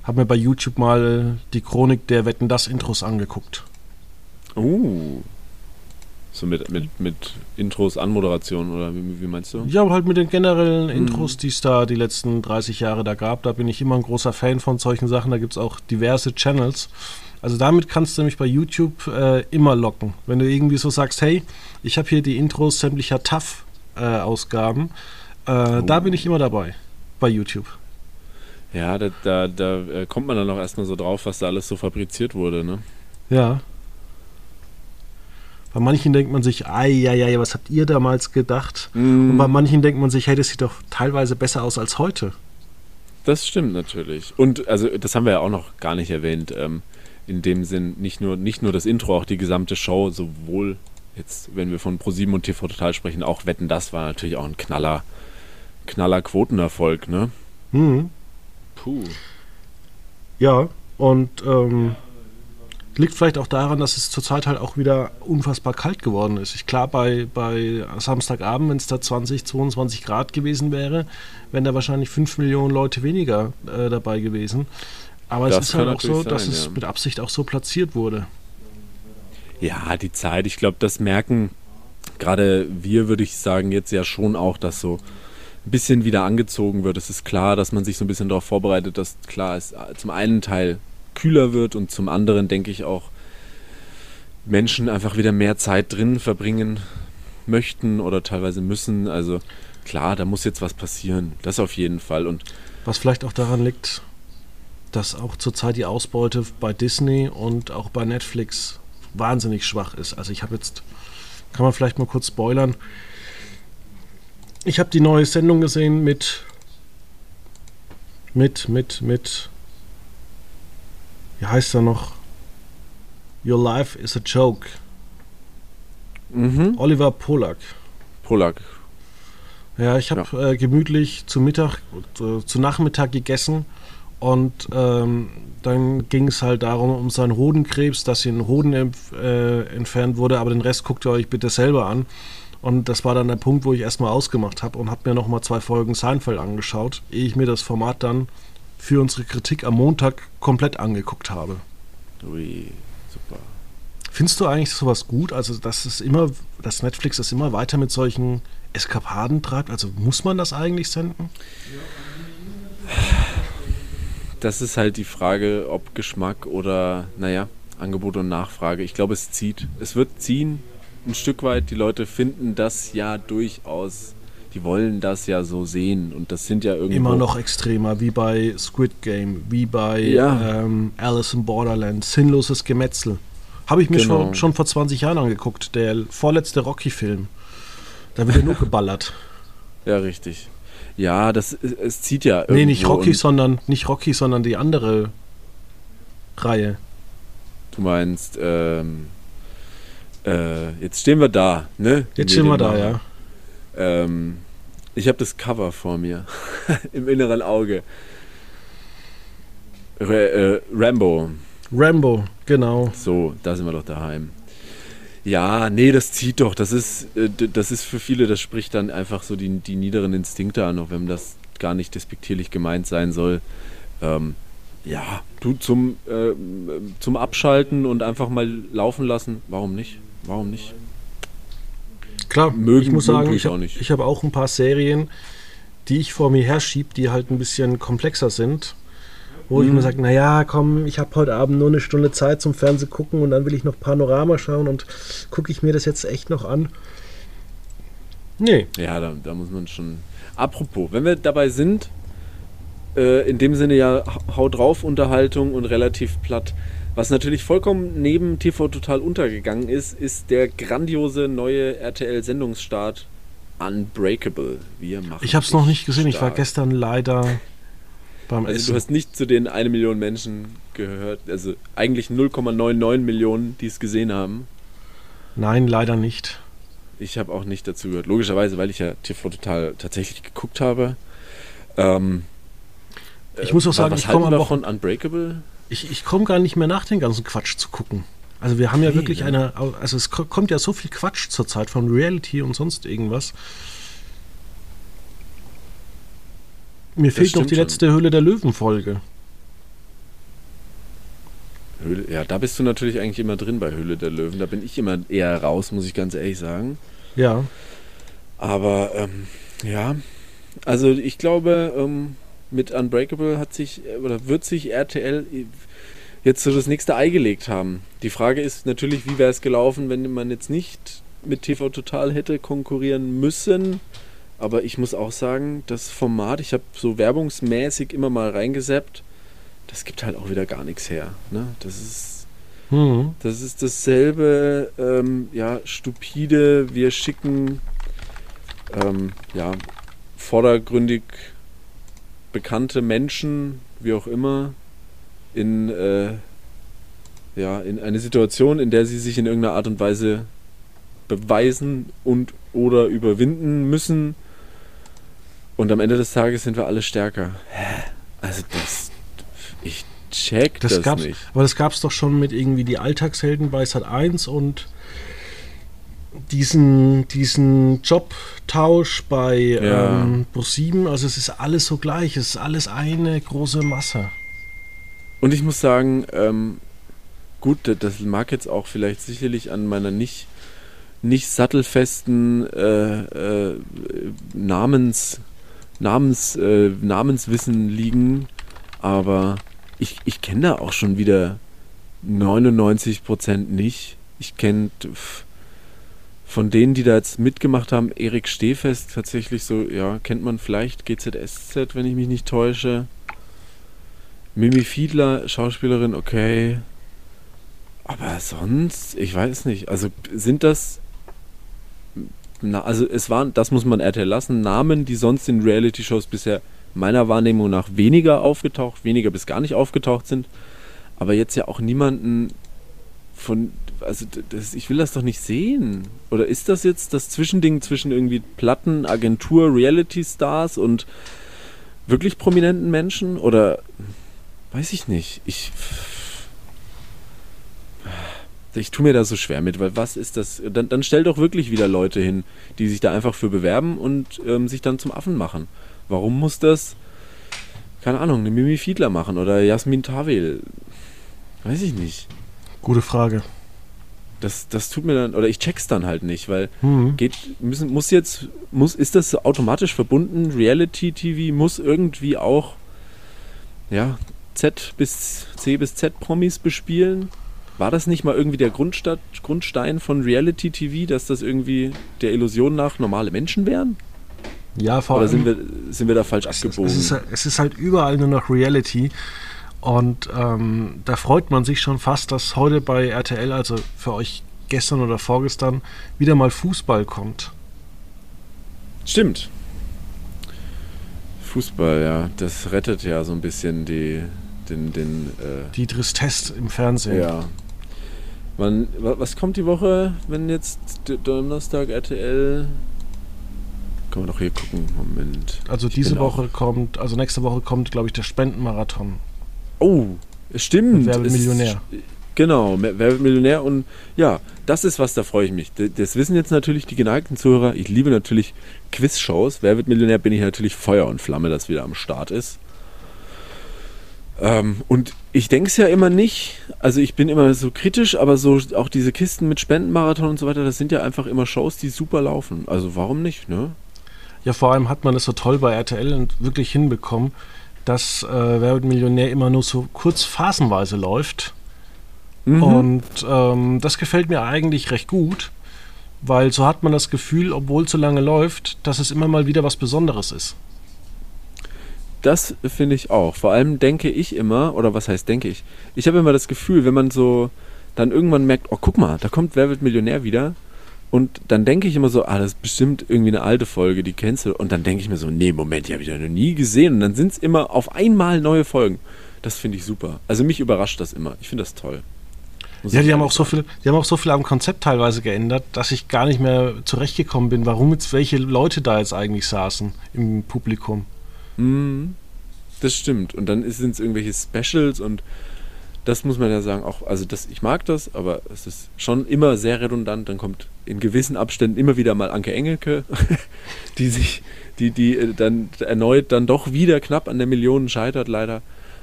habe mir bei YouTube mal die Chronik der Wetten das Intros angeguckt. Uh. So mit, mit, mit Intros, Anmoderation oder wie, wie meinst du? Ja, halt mit den generellen hm. Intros, die es da die letzten 30 Jahre da gab. Da bin ich immer ein großer Fan von solchen Sachen. Da gibt es auch diverse Channels. Also damit kannst du mich bei YouTube äh, immer locken. Wenn du irgendwie so sagst, hey, ich habe hier die Intros sämtlicher TAF-Ausgaben, äh, äh, oh. da bin ich immer dabei bei YouTube. Ja, da, da, da äh, kommt man dann auch erstmal so drauf, was da alles so fabriziert wurde, ne? Ja. Bei manchen denkt man sich, ei, ja, ja, was habt ihr damals gedacht? Mm. Und bei manchen denkt man sich, hey, das sieht doch teilweise besser aus als heute. Das stimmt natürlich. Und also das haben wir ja auch noch gar nicht erwähnt. Ähm, in dem Sinn nicht nur, nicht nur das Intro, auch die gesamte Show, sowohl jetzt, wenn wir von ProSieben und TV Total sprechen, auch Wetten, das war natürlich auch ein Knaller, Knaller Quotenerfolg, ne? Mhm. Puh. Ja, und ähm, Liegt vielleicht auch daran, dass es zurzeit halt auch wieder unfassbar kalt geworden ist. Ich klar, bei, bei Samstagabend, wenn es da 20, 22 Grad gewesen wäre, wären da wahrscheinlich 5 Millionen Leute weniger äh, dabei gewesen. Aber das es ist halt auch so, sein, dass es mit Absicht auch so platziert wurde. Ja, die Zeit, ich glaube, das merken gerade wir, würde ich sagen, jetzt ja schon auch, dass so ein bisschen wieder angezogen wird. Es ist klar, dass man sich so ein bisschen darauf vorbereitet, dass klar es zum einen Teil kühler wird und zum anderen denke ich auch Menschen einfach wieder mehr Zeit drin verbringen möchten oder teilweise müssen. Also klar, da muss jetzt was passieren. Das auf jeden Fall. Und was vielleicht auch daran liegt, dass auch zurzeit die Ausbeute bei Disney und auch bei Netflix wahnsinnig schwach ist. Also ich habe jetzt, kann man vielleicht mal kurz spoilern. Ich habe die neue Sendung gesehen mit, mit, mit, mit wie heißt er noch? Your Life is a Joke. Mhm. Oliver Polak. Polak. Ja, ich habe ja. äh, gemütlich zu Mittag, äh, zu Nachmittag gegessen und ähm, dann ging es halt darum, um seinen Hodenkrebs, dass ihn Hoden äh, entfernt wurde, aber den Rest guckt ihr euch bitte selber an. Und das war dann der Punkt, wo ich erstmal ausgemacht habe und habe mir nochmal zwei Folgen Seinfeld angeschaut, ehe ich mir das Format dann für unsere Kritik am Montag komplett angeguckt habe. Ui, super. Findest du eigentlich sowas gut? Also, dass es immer, dass Netflix das immer weiter mit solchen Eskapaden treibt? Also muss man das eigentlich senden? Das ist halt die Frage, ob Geschmack oder, naja, Angebot und Nachfrage. Ich glaube, es zieht. Es wird ziehen, ein Stück weit. Die Leute finden das ja durchaus die wollen das ja so sehen und das sind ja irgendwie. Immer noch extremer, wie bei Squid Game, wie bei ja. ähm, Alice in Borderland, sinnloses Gemetzel. Habe ich mir genau. schon, schon vor 20 Jahren angeguckt, der vorletzte Rocky-Film. Da wird ja nur [LAUGHS] geballert. Ja, richtig. Ja, das es zieht ja irgendwie. Nee, nicht Rocky, sondern nicht Rocky, sondern die andere Reihe. Du meinst, ähm, äh, jetzt stehen wir da, ne? Jetzt stehen wir da, ja. Ähm, ich habe das Cover vor mir. [LAUGHS] Im inneren Auge. R äh, Rambo. Rambo, genau. So, da sind wir doch daheim. Ja, nee, das zieht doch. Das ist, äh, das ist für viele, das spricht dann einfach so die, die niederen Instinkte an, auch wenn das gar nicht despektierlich gemeint sein soll. Ähm, ja, du zum, äh, zum Abschalten und einfach mal laufen lassen, warum nicht? Warum nicht? Klar, mögen, ich muss sagen, ich habe hab auch ein paar Serien, die ich vor mir herschiebe, die halt ein bisschen komplexer sind. Wo mhm. ich mir sage, naja, komm, ich habe heute Abend nur eine Stunde Zeit zum Fernsehen gucken und dann will ich noch Panorama schauen und gucke ich mir das jetzt echt noch an. Nee. Ja, da, da muss man schon. Apropos, wenn wir dabei sind, äh, in dem Sinne ja Haut drauf Unterhaltung und relativ platt. Was natürlich vollkommen neben TV Total untergegangen ist, ist der grandiose neue RTL-Sendungsstart Unbreakable. Wir machen ich habe es noch nicht gesehen. Stark. Ich war gestern leider beim also Essen. Du hast nicht zu den 1 Million Menschen gehört. Also eigentlich 0,99 Millionen, die es gesehen haben. Nein, leider nicht. Ich habe auch nicht dazu gehört. Logischerweise, weil ich ja TV Total tatsächlich geguckt habe. Ähm, ich muss auch sagen, was ich komme davon Unbreakable? Ich, ich komme gar nicht mehr nach, den ganzen Quatsch zu gucken. Also wir haben ja nee, wirklich ja. eine, also es kommt ja so viel Quatsch zurzeit von Reality und sonst irgendwas. Mir das fehlt noch die schon. letzte Höhle der Löwen-Folge. ja, da bist du natürlich eigentlich immer drin bei Höhle der Löwen. Da bin ich immer eher raus, muss ich ganz ehrlich sagen. Ja. Aber ähm, ja, also ich glaube, ähm, mit Unbreakable hat sich oder wird sich RTL jetzt so das nächste Ei gelegt haben. Die Frage ist natürlich, wie wäre es gelaufen, wenn man jetzt nicht mit TV Total hätte konkurrieren müssen. Aber ich muss auch sagen, das Format, ich habe so werbungsmäßig immer mal reingeseppt, das gibt halt auch wieder gar nichts her. Ne? Das ist mhm. das ist dasselbe, ähm, ja, stupide, wir schicken ähm, ja, vordergründig bekannte Menschen, wie auch immer, in, äh, ja, in eine Situation, in der sie sich in irgendeiner Art und Weise beweisen und oder überwinden müssen. Und am Ende des Tages sind wir alle stärker. Also das, ich check das, das, nicht. Aber das gab es doch schon mit irgendwie die Alltagshelden bei Sat 1 und diesen, diesen Jobtausch bei Ja. ähm, Pro 7. Also es ist alles so gleich, es ist alles eine große Masse. Und ich muss sagen, ähm, gut, das- das mag jetzt auch vielleicht sicherlich an meiner nicht, nicht sattelfesten äh, äh, Namens, Namens, äh, Namenswissen liegen, aber ich, ich kenne da auch schon wieder 99% nicht. Ich kenne von denen, die da jetzt mitgemacht haben, Erik Stehfest tatsächlich so, ja, kennt man vielleicht GZSZ, wenn ich mich nicht täusche. Mimi Fiedler, Schauspielerin, okay. Aber sonst, ich weiß nicht. Also sind das. Na, also es waren, das muss man RTL lassen, Namen, die sonst in Reality-Shows bisher meiner Wahrnehmung nach weniger aufgetaucht, weniger bis gar nicht aufgetaucht sind. Aber jetzt ja auch niemanden von. Also das, ich will das doch nicht sehen. Oder ist das jetzt das Zwischending zwischen irgendwie Platten, Agentur, Reality-Stars und wirklich prominenten Menschen? Oder weiß ich nicht. Ich. Ich tue mir da so schwer mit, weil was ist das? Dann, dann stell doch wirklich wieder Leute hin, die sich da einfach für bewerben und ähm, sich dann zum Affen machen. Warum muss das, keine Ahnung, eine Mimi Fiedler machen oder Jasmin Tawil? Weiß ich nicht. Gute Frage. Das, das tut mir dann, oder ich check's dann halt nicht, weil Mhm. geht, müssen, muss jetzt, muss, ist das automatisch verbunden? Reality TV muss irgendwie auch, ja, Z bis C bis Z Promis bespielen? War das nicht mal irgendwie der Grundstadt, Grundstein von Reality TV, dass das irgendwie der Illusion nach normale Menschen wären? Ja, vor Oder allem. sind wir, sind wir da falsch Es abgebogen? es, ist, es ist halt überall nur noch Reality. Und ähm, da freut man sich schon fast, dass heute bei RTL, also für euch gestern oder vorgestern, wieder mal Fußball kommt. Stimmt. Fußball, ja, das rettet ja so ein bisschen die, den, den, äh, Die Tristesse im Fernsehen. Ja. Wa- was kommt die Woche, wenn jetzt Donnerstag RTL. Kann man doch hier gucken. Moment. Also Ich diese Woche kommt, also nächste Woche kommt, glaube ich, der Spendenmarathon. Oh, es stimmt. Wer wird Millionär? Genau, Wer wird Millionär und ja, das ist was, da freue ich mich. Das wissen jetzt natürlich die geneigten Zuhörer. Ich liebe natürlich Quizshows. Wer wird Millionär, bin ich natürlich Feuer und Flamme, dass wieder am Start ist. Ähm, und ich denke es ja immer nicht, also ich bin immer so kritisch, aber so auch diese Kisten mit Spendenmarathon und so weiter, das sind ja einfach immer Shows, die super laufen. Also warum nicht, ne? Ja, vor allem hat man es so toll bei RTL und wirklich hinbekommen, dass äh, Wer wird Millionär immer nur so kurz phasenweise läuft. Mhm. Und ähm, das gefällt mir eigentlich recht gut, weil so hat man das Gefühl, obwohl es so lange läuft, dass es immer mal wieder was Besonderes ist. Das finde ich auch. Vor allem denke ich immer, oder was heißt denke ich? Ich habe immer das Gefühl, wenn man so dann irgendwann merkt, oh guck mal, da kommt Wer wird Millionär wieder. Und dann denke ich immer so, ah, das ist bestimmt irgendwie eine alte Folge, die kennst du. Und dann denke ich mir so, nee, Moment, die habe ich ja noch nie gesehen. Und dann sind es immer auf einmal neue Folgen. Das finde ich super. Also mich überrascht das immer. Ich finde das toll. Muss Ja, die haben auch so viel, die haben auch so viel am Konzept teilweise geändert, dass ich gar nicht mehr zurechtgekommen bin, warum jetzt welche Leute da jetzt eigentlich saßen im Publikum. Mhm. Das stimmt. Und dann sind es irgendwelche Specials und das muss man ja sagen, auch, also das, ich mag das, aber es ist schon immer sehr redundant. Dann kommt in gewissen Abständen immer wieder mal Anke Engelke, [LAUGHS] die sich, die, die äh, dann erneut dann doch wieder knapp an der Million scheitert, leider.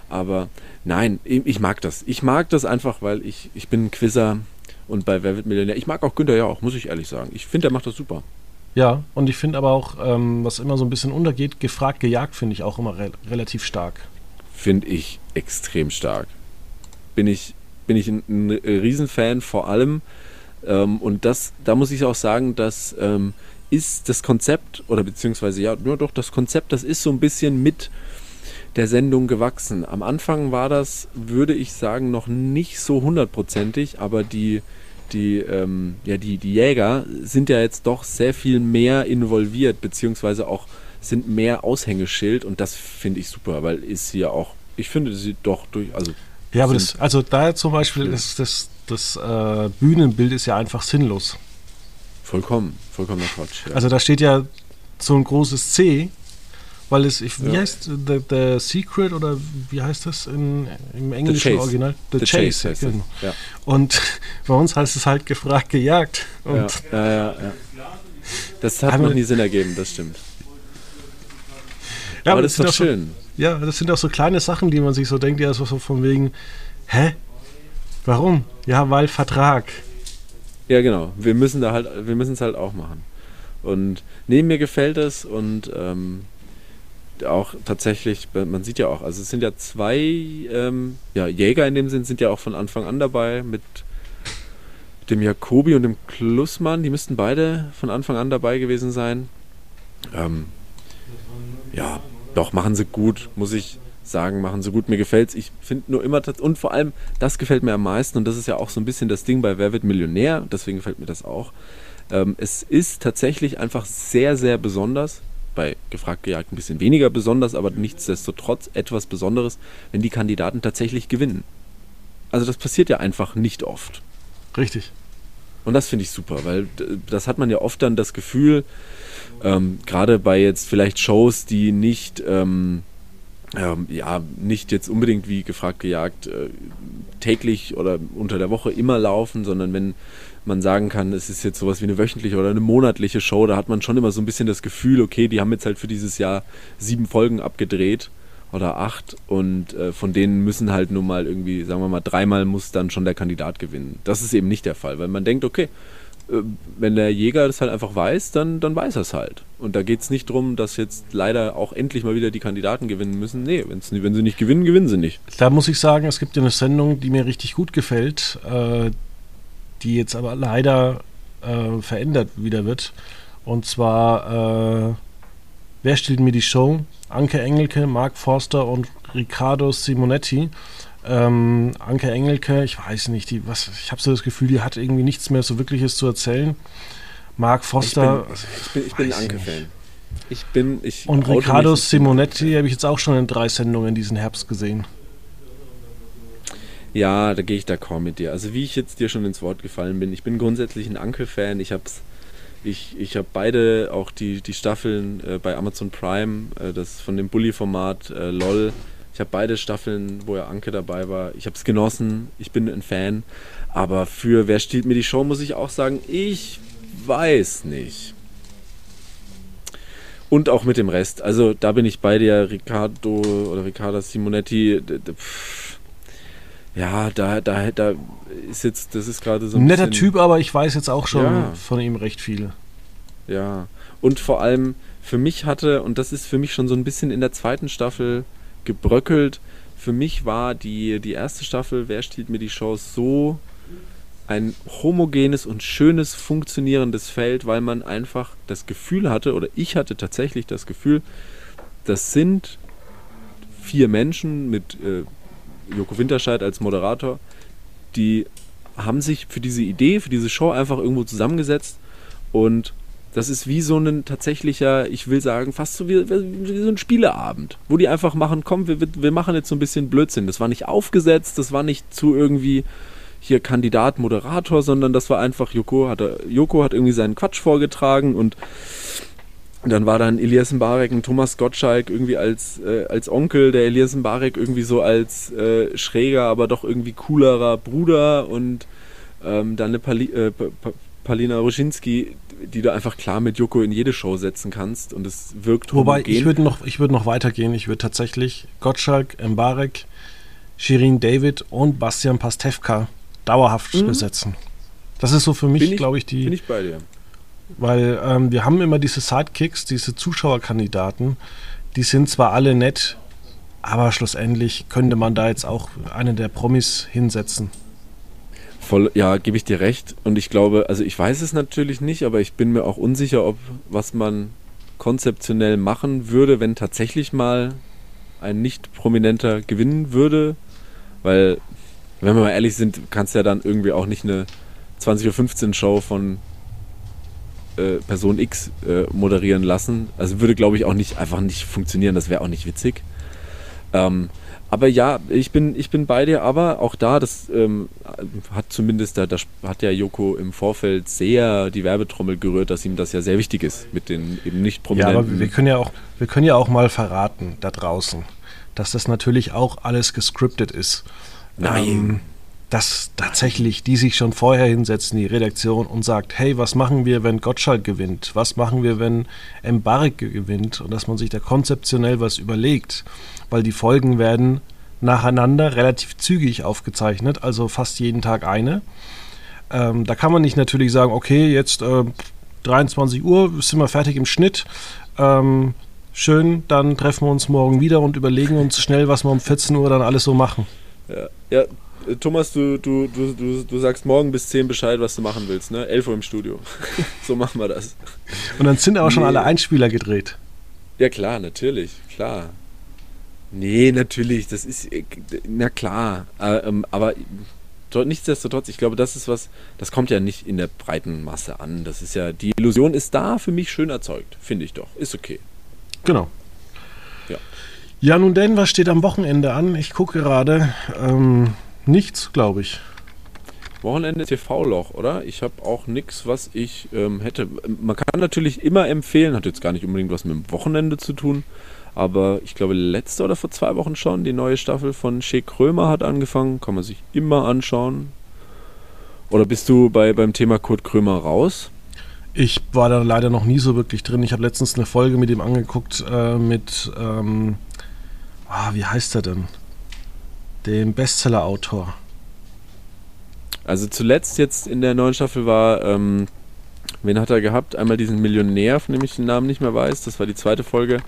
Aber nein, ich ich mag das. Ich mag das einfach, weil ich, ich bin ein Quizzer und bei Wer wird Millionär. Ich mag auch Günther ja auch, muss ich ehrlich sagen. Ich finde, der macht das super. Ja, und ich finde aber auch, ähm, was immer so ein bisschen untergeht, gefragt, gejagt, finde ich auch immer re relativ stark. finde ich extrem stark. Bin ich, bin ich ein, ein Riesenfan vor allem. Ähm, und das, da muss ich auch sagen, das ähm, ist das Konzept, oder beziehungsweise ja, nur doch das Konzept, das ist so ein bisschen mit der Sendung gewachsen. Am Anfang war das, würde ich sagen, noch nicht so hundertprozentig, aber die, die, ähm, ja, die, die Jäger sind ja jetzt doch sehr viel mehr involviert, beziehungsweise auch sind mehr Aushängeschild und das finde ich super, weil ist hier auch, ich finde sie doch durch, also Ja, aber das, also da zum Beispiel, Schlimm. das, das, das äh, Bühnenbild ist ja einfach sinnlos. vollkommen, vollkommener Quatsch. Ja. Also da steht ja so ein großes C weil es, ich, wie ja. heißt the, the, Secret oder wie heißt das in, im englischen Original? The, the Chase, Chase genau. ja. Und [LAUGHS] bei uns heißt es halt gefragt, gejagt. Ja, ja, ja, ja. Das hat noch nie Sinn ergeben, das stimmt. Ja, aber, aber das, ist doch schön. Ja, das sind auch so kleine Sachen, die man sich so denkt, ja, so, so von wegen, hä? Warum? Ja, weil Vertrag. Ja, genau. Wir müssen da halt, wir müssen es halt auch machen. Und neben mir gefällt es und ähm, auch tatsächlich, man sieht ja auch, also es sind ja zwei ähm, ja, Jäger in dem Sinn, sind ja auch von Anfang an dabei mit dem Jakobi und dem Klussmann. Die müssten beide von Anfang an dabei gewesen sein. Ähm, ja, doch, machen sie gut, muss ich sagen, machen sie gut. Mir gefällt es. Ich finde nur immer, und vor allem, das gefällt mir am meisten, und das ist ja auch so ein bisschen das Ding bei Wer wird Millionär, deswegen gefällt mir das auch. Ähm, es ist tatsächlich einfach sehr, sehr besonders. Bei gefragt gejagt ein bisschen weniger besonders, aber nichtsdestotrotz etwas Besonderes, wenn die Kandidaten tatsächlich gewinnen. Also das passiert ja einfach nicht oft. Richtig. Und das finde ich super, weil das hat man ja oft dann das Gefühl, ähm, gerade bei jetzt vielleicht Shows, die nicht, ähm, ähm, ja, nicht jetzt unbedingt wie gefragt gejagt äh, täglich oder unter der Woche immer laufen, sondern wenn man sagen kann, es ist jetzt sowas wie eine wöchentliche oder eine monatliche Show, da hat man schon immer so ein bisschen das Gefühl, okay, die haben jetzt halt für dieses Jahr sieben Folgen abgedreht oder acht und äh, von denen müssen halt nur mal irgendwie, sagen wir mal, dreimal muss dann schon der Kandidat gewinnen. Das ist eben nicht der Fall, weil man denkt, okay, äh, wenn der Jäger das halt einfach weiß, dann, dann weiß er es halt. Und da geht es nicht darum, dass jetzt leider auch endlich mal wieder die Kandidaten gewinnen müssen. Nee, wenn sie nicht gewinnen, gewinnen sie nicht. Da muss ich sagen, es gibt ja eine Sendung, die mir richtig gut gefällt. Äh, die jetzt aber leider äh, verändert wieder wird. Und zwar, äh, wer stellt mir die Show? Anke Engelke, Mark Forster und Riccardo Simonetti. Ähm, Anke Engelke, ich weiß nicht, die, was, ich habe so das Gefühl, die hat irgendwie nichts mehr so Wirkliches zu erzählen. Mark Foster. Ich bin, ich bin, ich bin Anke-Fan. Ich bin, ich Und Riccardo Simonetti habe ich jetzt auch schon in drei Sendungen diesen Herbst gesehen. Ja, da gehe ich d'accord mit dir. Also wie ich jetzt dir schon ins Wort gefallen bin, ich bin grundsätzlich ein Anke-Fan. Ich habe ich, ich hab beide, auch die, die Staffeln äh, bei Amazon Prime, äh, das von dem Bully-Format äh, LOL. Ich habe beide Staffeln, wo ja Anke dabei war. Ich habe es genossen, ich bin ein Fan. Aber für Wer stiehlt mir die Show, muss ich auch sagen, ich weiß nicht. Und auch mit dem Rest. Also da bin ich bei dir, Riccardo oder Riccardo Simonetti. Pff, ja, da, da, da ist jetzt, das ist gerade so ein netter Typ, aber ich weiß jetzt auch schon ja. von ihm recht viel. Ja, und vor allem für mich hatte, und das ist für mich schon so ein bisschen in der zweiten Staffel gebröckelt, für mich war die, die erste Staffel, wer stiehlt mir die Chance, so ein homogenes und schönes funktionierendes Feld, weil man einfach das Gefühl hatte, oder ich hatte tatsächlich das Gefühl, das sind vier Menschen mit äh, Joko Winterscheid als Moderator, die haben sich für diese Idee, für diese Show einfach irgendwo zusammengesetzt und das ist wie so ein tatsächlicher, ich will sagen, fast so wie, wie so ein Spieleabend, wo die einfach machen, komm, wir, wir machen jetzt so ein bisschen Blödsinn. Das war nicht aufgesetzt, das war nicht zu irgendwie hier Kandidat, Moderator, sondern das war einfach, Joko hat, Joko hat irgendwie seinen Quatsch vorgetragen und und dann war dann Elias Mbarek und Thomas Gottschalk irgendwie als, äh, als Onkel, der Elias Mbarek irgendwie so als äh, schräger, aber doch irgendwie coolerer Bruder und ähm, dann eine Pali äh, Palina Ruschinski, die du einfach klar mit Joko in jede Show setzen kannst und es wirkt Wobei, homogen. ich würde noch, würd noch weitergehen. Ich würde tatsächlich Gottschalk, Mbarek, Shirin David und Bastian Pastewka dauerhaft mhm. besetzen. Das ist so für mich, glaube ich, die. Bin ich bei dir weil ähm, wir haben immer diese Sidekicks, diese Zuschauerkandidaten, die sind zwar alle nett, aber schlussendlich könnte man da jetzt auch einen der Promis hinsetzen. Voll, ja, gebe ich dir recht. Und ich glaube, also ich weiß es natürlich nicht, aber ich bin mir auch unsicher, ob was man konzeptionell machen würde, wenn tatsächlich mal ein nicht prominenter gewinnen würde. Weil, wenn wir mal ehrlich sind, kannst du ja dann irgendwie auch nicht eine 20.15 Uhr Show von äh, Person X äh, moderieren lassen. Also würde, glaube ich, auch nicht einfach nicht funktionieren. Das wäre auch nicht witzig. Ähm, aber ja, ich bin, ich bin bei dir, aber auch da, das ähm, hat zumindest, da, da hat ja Joko im Vorfeld sehr die Werbetrommel gerührt, dass ihm das ja sehr wichtig ist mit den eben nicht prominenten. Ja, aber wir können ja auch, wir können ja auch mal verraten da draußen, dass das natürlich auch alles gescriptet ist. Nein. Ähm, dass tatsächlich die sich schon vorher hinsetzen, die Redaktion, und sagt, hey, was machen wir, wenn Gottschalk gewinnt? Was machen wir, wenn Mbarek gewinnt? Und dass man sich da konzeptionell was überlegt, weil die Folgen werden nacheinander relativ zügig aufgezeichnet, also fast jeden Tag eine. Ähm, da kann man nicht natürlich sagen, okay, jetzt äh, 23 Uhr sind wir fertig im Schnitt. Ähm, schön, dann treffen wir uns morgen wieder und überlegen uns schnell, was wir um 14 Uhr dann alles so machen. Ja, ja Thomas, du, du, du, du, du sagst morgen bis 10 Bescheid, was du machen willst, ne? 11 Uhr im Studio. [LAUGHS] so machen wir das. Und dann sind aber schon alle Einspieler gedreht. Ja, klar, natürlich, klar. Nee, natürlich, das ist, na klar, äh, ähm, aber nichtsdestotrotz, ich glaube, das ist was, das kommt ja nicht in der breiten Masse an. Das ist ja, die Illusion ist da für mich schön erzeugt, finde ich doch. Ist okay. Genau. Ja. Ja, nun denn, was steht am Wochenende an? Ich gucke gerade. Ähm, Nichts, glaube ich. Wochenende TV-Loch, oder? Ich habe auch nichts, was ich ähm, hätte. Man kann natürlich immer empfehlen, hat jetzt gar nicht unbedingt was mit dem Wochenende zu tun, aber ich glaube, letzte oder vor zwei Wochen schon, die neue Staffel von Shea Krömer hat angefangen. Kann man sich immer anschauen. Oder bist du bei, beim Thema Kurt Krömer raus? Ich war da leider noch nie so wirklich drin. Ich habe letztens eine Folge mit ihm angeguckt, äh, mit, ähm, ah, wie heißt er denn? Dem Bestseller-Autor. Also zuletzt jetzt in der neuen Staffel war, ähm, wen hat er gehabt? Einmal diesen Millionär, von dem ich den Namen nicht mehr weiß. Das war die zweite Folge.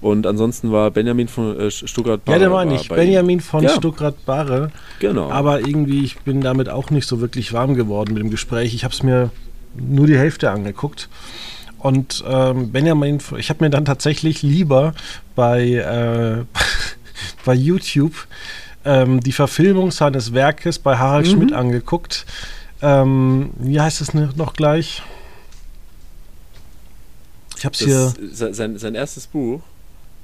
Und ansonsten war Benjamin von äh, Stuttgart-Barre. Ja, der war nicht. Benjamin von ja. Stuttgart-Barre. Genau. Aber irgendwie, ich bin damit auch nicht so wirklich warm geworden mit dem Gespräch. Ich habe es mir nur die Hälfte angeguckt. Und ähm, Benjamin, ich habe mir dann tatsächlich lieber bei, äh, [LAUGHS] bei YouTube ähm, die Verfilmung seines Werkes bei Harald mhm. Schmidt angeguckt. Ähm, wie heißt es noch gleich? Ich habe es hier. Sein, sein erstes Buch?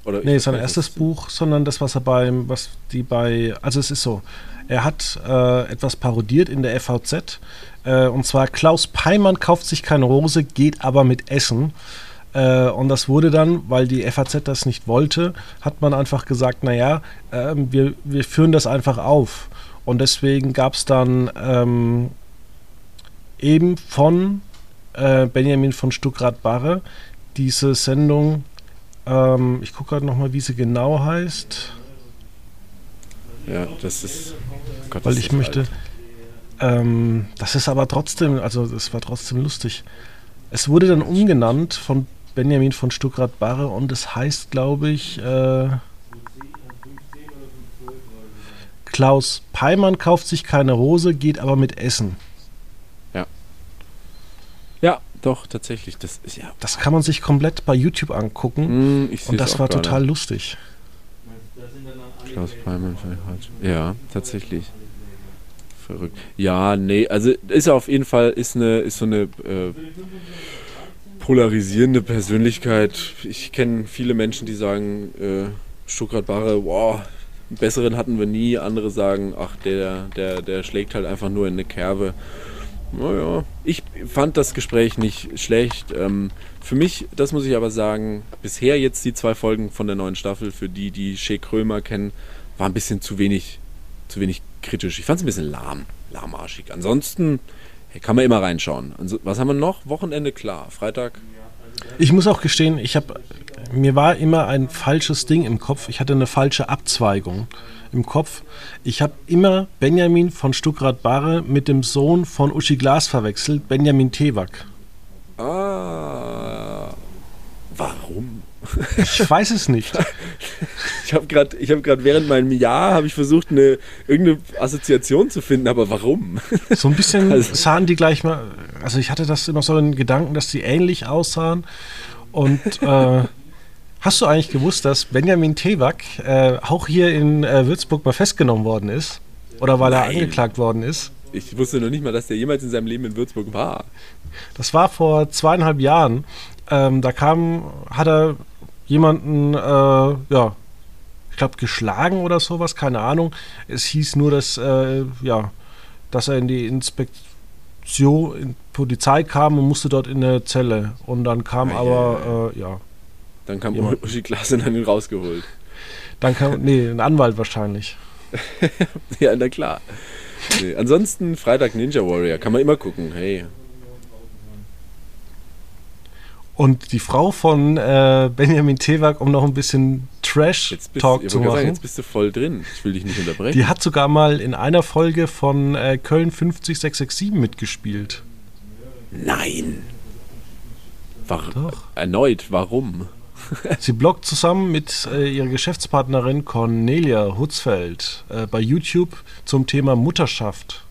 Oder nee, sein erstes Buch, sondern das, was er beim, was die bei, also es ist so, er hat äh, etwas parodiert in der FVZ, äh, und zwar Klaus Peimann kauft sich keine Rose, geht aber mit Essen. Äh, und das wurde dann, weil die FAZ das nicht wollte, hat man einfach gesagt, naja, äh, wir, wir führen das einfach auf. Und deswegen gab es dann ähm, eben von äh, Benjamin von Stuckrad-Barre diese Sendung, ähm, ich gucke gerade nochmal, wie sie genau heißt. Ja, das ist. Gott, weil ich möchte. Ähm, das ist aber trotzdem, also es war trotzdem lustig. Es wurde dann umgenannt von Benjamin von Stuckrad-Barre und es heißt, glaube ich, äh, Klaus Peimann kauft sich keine Rose, geht aber mit Essen. Ja. Ja, doch, tatsächlich. Das, ist, ja. das kann man sich komplett bei YouTube angucken. Mm, und das war total lustig. Klaus Peimann, ja, tatsächlich. Verrückt. Ja, nee, also ist auf jeden Fall ist eine, ist so eine äh, polarisierende Persönlichkeit. Ich kenne viele Menschen, die sagen, äh, Stuttgart-Barre, wow, einen besseren hatten wir nie. Andere sagen, ach, der, der, der schlägt halt einfach nur in eine Kerbe. Naja, ich fand das Gespräch nicht schlecht. Ähm, für mich, das muss ich aber sagen, bisher jetzt die zwei Folgen von der neuen Staffel, für die, die Shea Krömer kennen, war ein bisschen zu wenig, zu wenig kritisch. Ich fand es ein bisschen lahm, lahmarschig. Ansonsten Hey, kann man immer reinschauen. Also, was haben wir noch? Wochenende klar. Freitag. Ich muss auch gestehen, ich habe mir war immer ein falsches Ding im Kopf. Ich hatte eine falsche Abzweigung im Kopf. Ich habe immer Benjamin von Stuckrad-Barre mit dem Sohn von Uschi Glas verwechselt, Benjamin Tewak. Ah. Warum? Ich weiß es nicht. [LAUGHS] Ich habe gerade hab, während meinem Jahr habe ich versucht, eine, irgendeine Assoziation zu finden, aber warum? So ein bisschen [LAUGHS] also, sahen die gleich mal. Also ich hatte das immer so einen Gedanken, dass die ähnlich aussahen. Und äh, hast du eigentlich gewusst, dass Benjamin Tewak äh, auch hier in äh, Würzburg mal festgenommen worden ist? Oder weil Nein. er angeklagt worden ist? Ich wusste noch nicht mal, dass der jemals in seinem Leben in Würzburg war. Das war vor zweieinhalb Jahren. Ähm, da kam, hat er jemanden, äh, ja, ich glaube, geschlagen oder sowas, keine Ahnung. Es hieß nur, dass, äh, ja, dass er in die Inspektion, in Polizei kam und musste dort in eine Zelle. Und dann kam Ah, aber, äh, ja, Dann kam Jemand- Uschi Glas und hat ihn rausgeholt. dann kam, nee, ein Anwalt wahrscheinlich. [LAUGHS] Ja, na klar. Nee. Ansonsten Freitag Ninja Warrior, kann man immer gucken. Hey, Und die Frau von äh, Benjamin Tewak, um noch ein bisschen Trash-Talk zu machen, sagen, jetzt bist du voll drin. Ich will dich nicht unterbrechen. die hat sogar mal in einer Folge von äh, Köln 50667 mitgespielt. Nein. War, Doch. erneut, warum? [LAUGHS] Sie bloggt zusammen mit äh, ihrer Geschäftspartnerin Cornelia Hutzfeld äh, bei YouTube zum Thema Mutterschaft.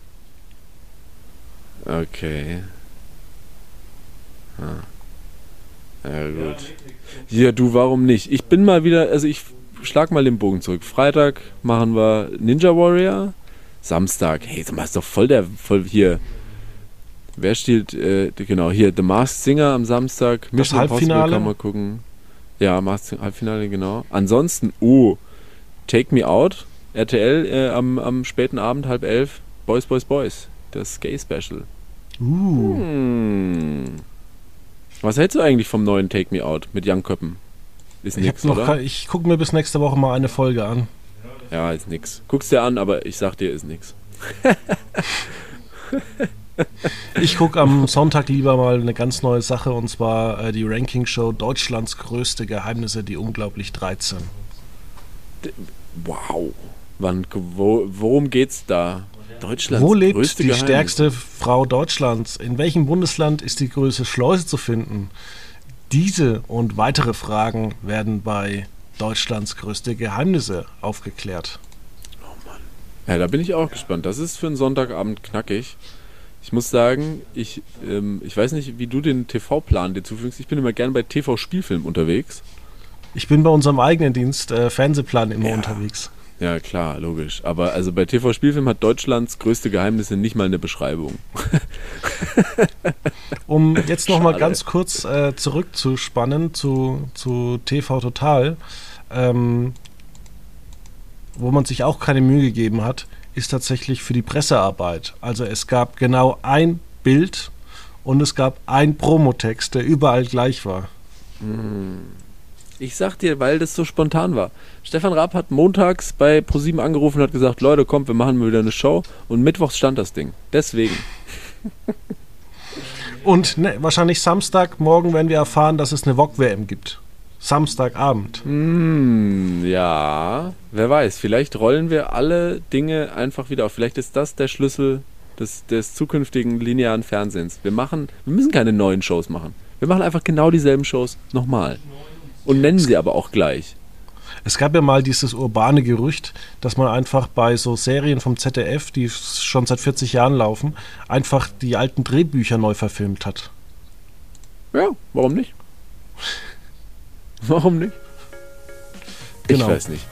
Okay. Ah. Ja, gut. Ja, du, warum nicht? Ich bin mal wieder, also ich schlag mal den Bogen zurück. Freitag machen wir Ninja Warrior. Samstag, hey, mal, ist doch voll der, voll hier. Wer steht, äh, genau, hier, The Masked Singer am Samstag. Mission Impossible Halbfinale? kann man gucken. Ja, Masked Halbfinale, genau. Ansonsten, oh, Take Me Out, RTL äh, am, am späten Abend, halb elf. Boys, Boys, Boys. Das Gay Special. Uh, Hm. Was hältst du eigentlich vom neuen Take Me Out mit Jan Köppen? Ist ich, nix, oder? kein- ich gucke mir bis nächste Woche mal eine Folge an. Ja, ist nix. Guck's dir an, aber ich sag dir, ist nix. [LAUGHS] Ich gucke am Sonntag lieber mal eine ganz neue Sache und zwar äh, die Ranking-Show Deutschlands größte Geheimnisse, die unglaublich 13. Wow. Wann, wo, worum geht's da? Deutschlands Wo lebt die Geheimnis. stärkste Frau Deutschlands? In welchem Bundesland ist die größte Schleuse zu finden? Diese und weitere Fragen werden bei Deutschlands größte Geheimnisse aufgeklärt. Ja, da bin ich auch gespannt. Das ist für einen Sonntagabend knackig. Ich muss sagen, ich, ähm, ich weiß nicht, wie du den TV-Plan dir zufügst. Ich bin immer gern bei TV-Spielfilm unterwegs. Ich bin bei unserem eigenen Dienst äh, Fernsehplan immer Ja. unterwegs. Ja, klar, logisch. Aber also bei TV-Spielfilm hat Deutschlands größte Geheimnisse nicht mal eine Beschreibung. [LAUGHS] Um jetzt nochmal ganz kurz äh, zurückzuspannen zu, zu TV Total, ähm, wo man sich auch keine Mühe gegeben hat, ist tatsächlich für die Pressearbeit. Also es gab genau ein Bild und es gab ein Promotext, der überall gleich war. Ich sag dir, weil das so spontan war. Stefan Raab hat montags bei ProSieben angerufen und hat gesagt, Leute, kommt, wir machen mal wieder eine Show. Und mittwochs stand das Ding. Deswegen. [LAUGHS] Und ne, wahrscheinlich Samstagmorgen werden wir erfahren, dass es eine VOG-WM gibt. Samstagabend. Hm, ja, wer weiß. Vielleicht rollen wir alle Dinge einfach wieder auf. Vielleicht ist das der Schlüssel des, des zukünftigen linearen Fernsehens. Wir machen, wir müssen keine neuen Shows machen. Wir machen einfach genau dieselben Shows nochmal. Und nennen sie aber auch gleich. Es gab ja mal dieses urbane Gerücht, dass man einfach bei so Serien vom ZDF, die schon seit 40 Jahren laufen, einfach die alten Drehbücher neu verfilmt hat. Ja, warum nicht? Warum nicht? Genau. Ich weiß nicht.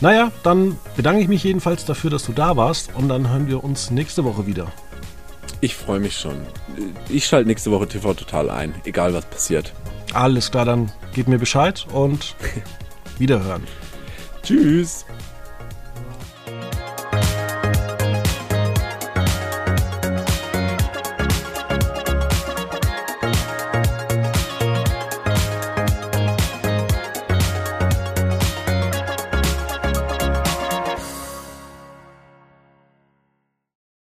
Naja, dann bedanke ich mich jedenfalls dafür, dass du da warst und dann hören wir uns nächste Woche wieder. Ich freue mich schon. Ich schalte nächste Woche TV total ein, egal was passiert. Alles klar, dann gib mir Bescheid und [LAUGHS] wiederhören. Tschüss.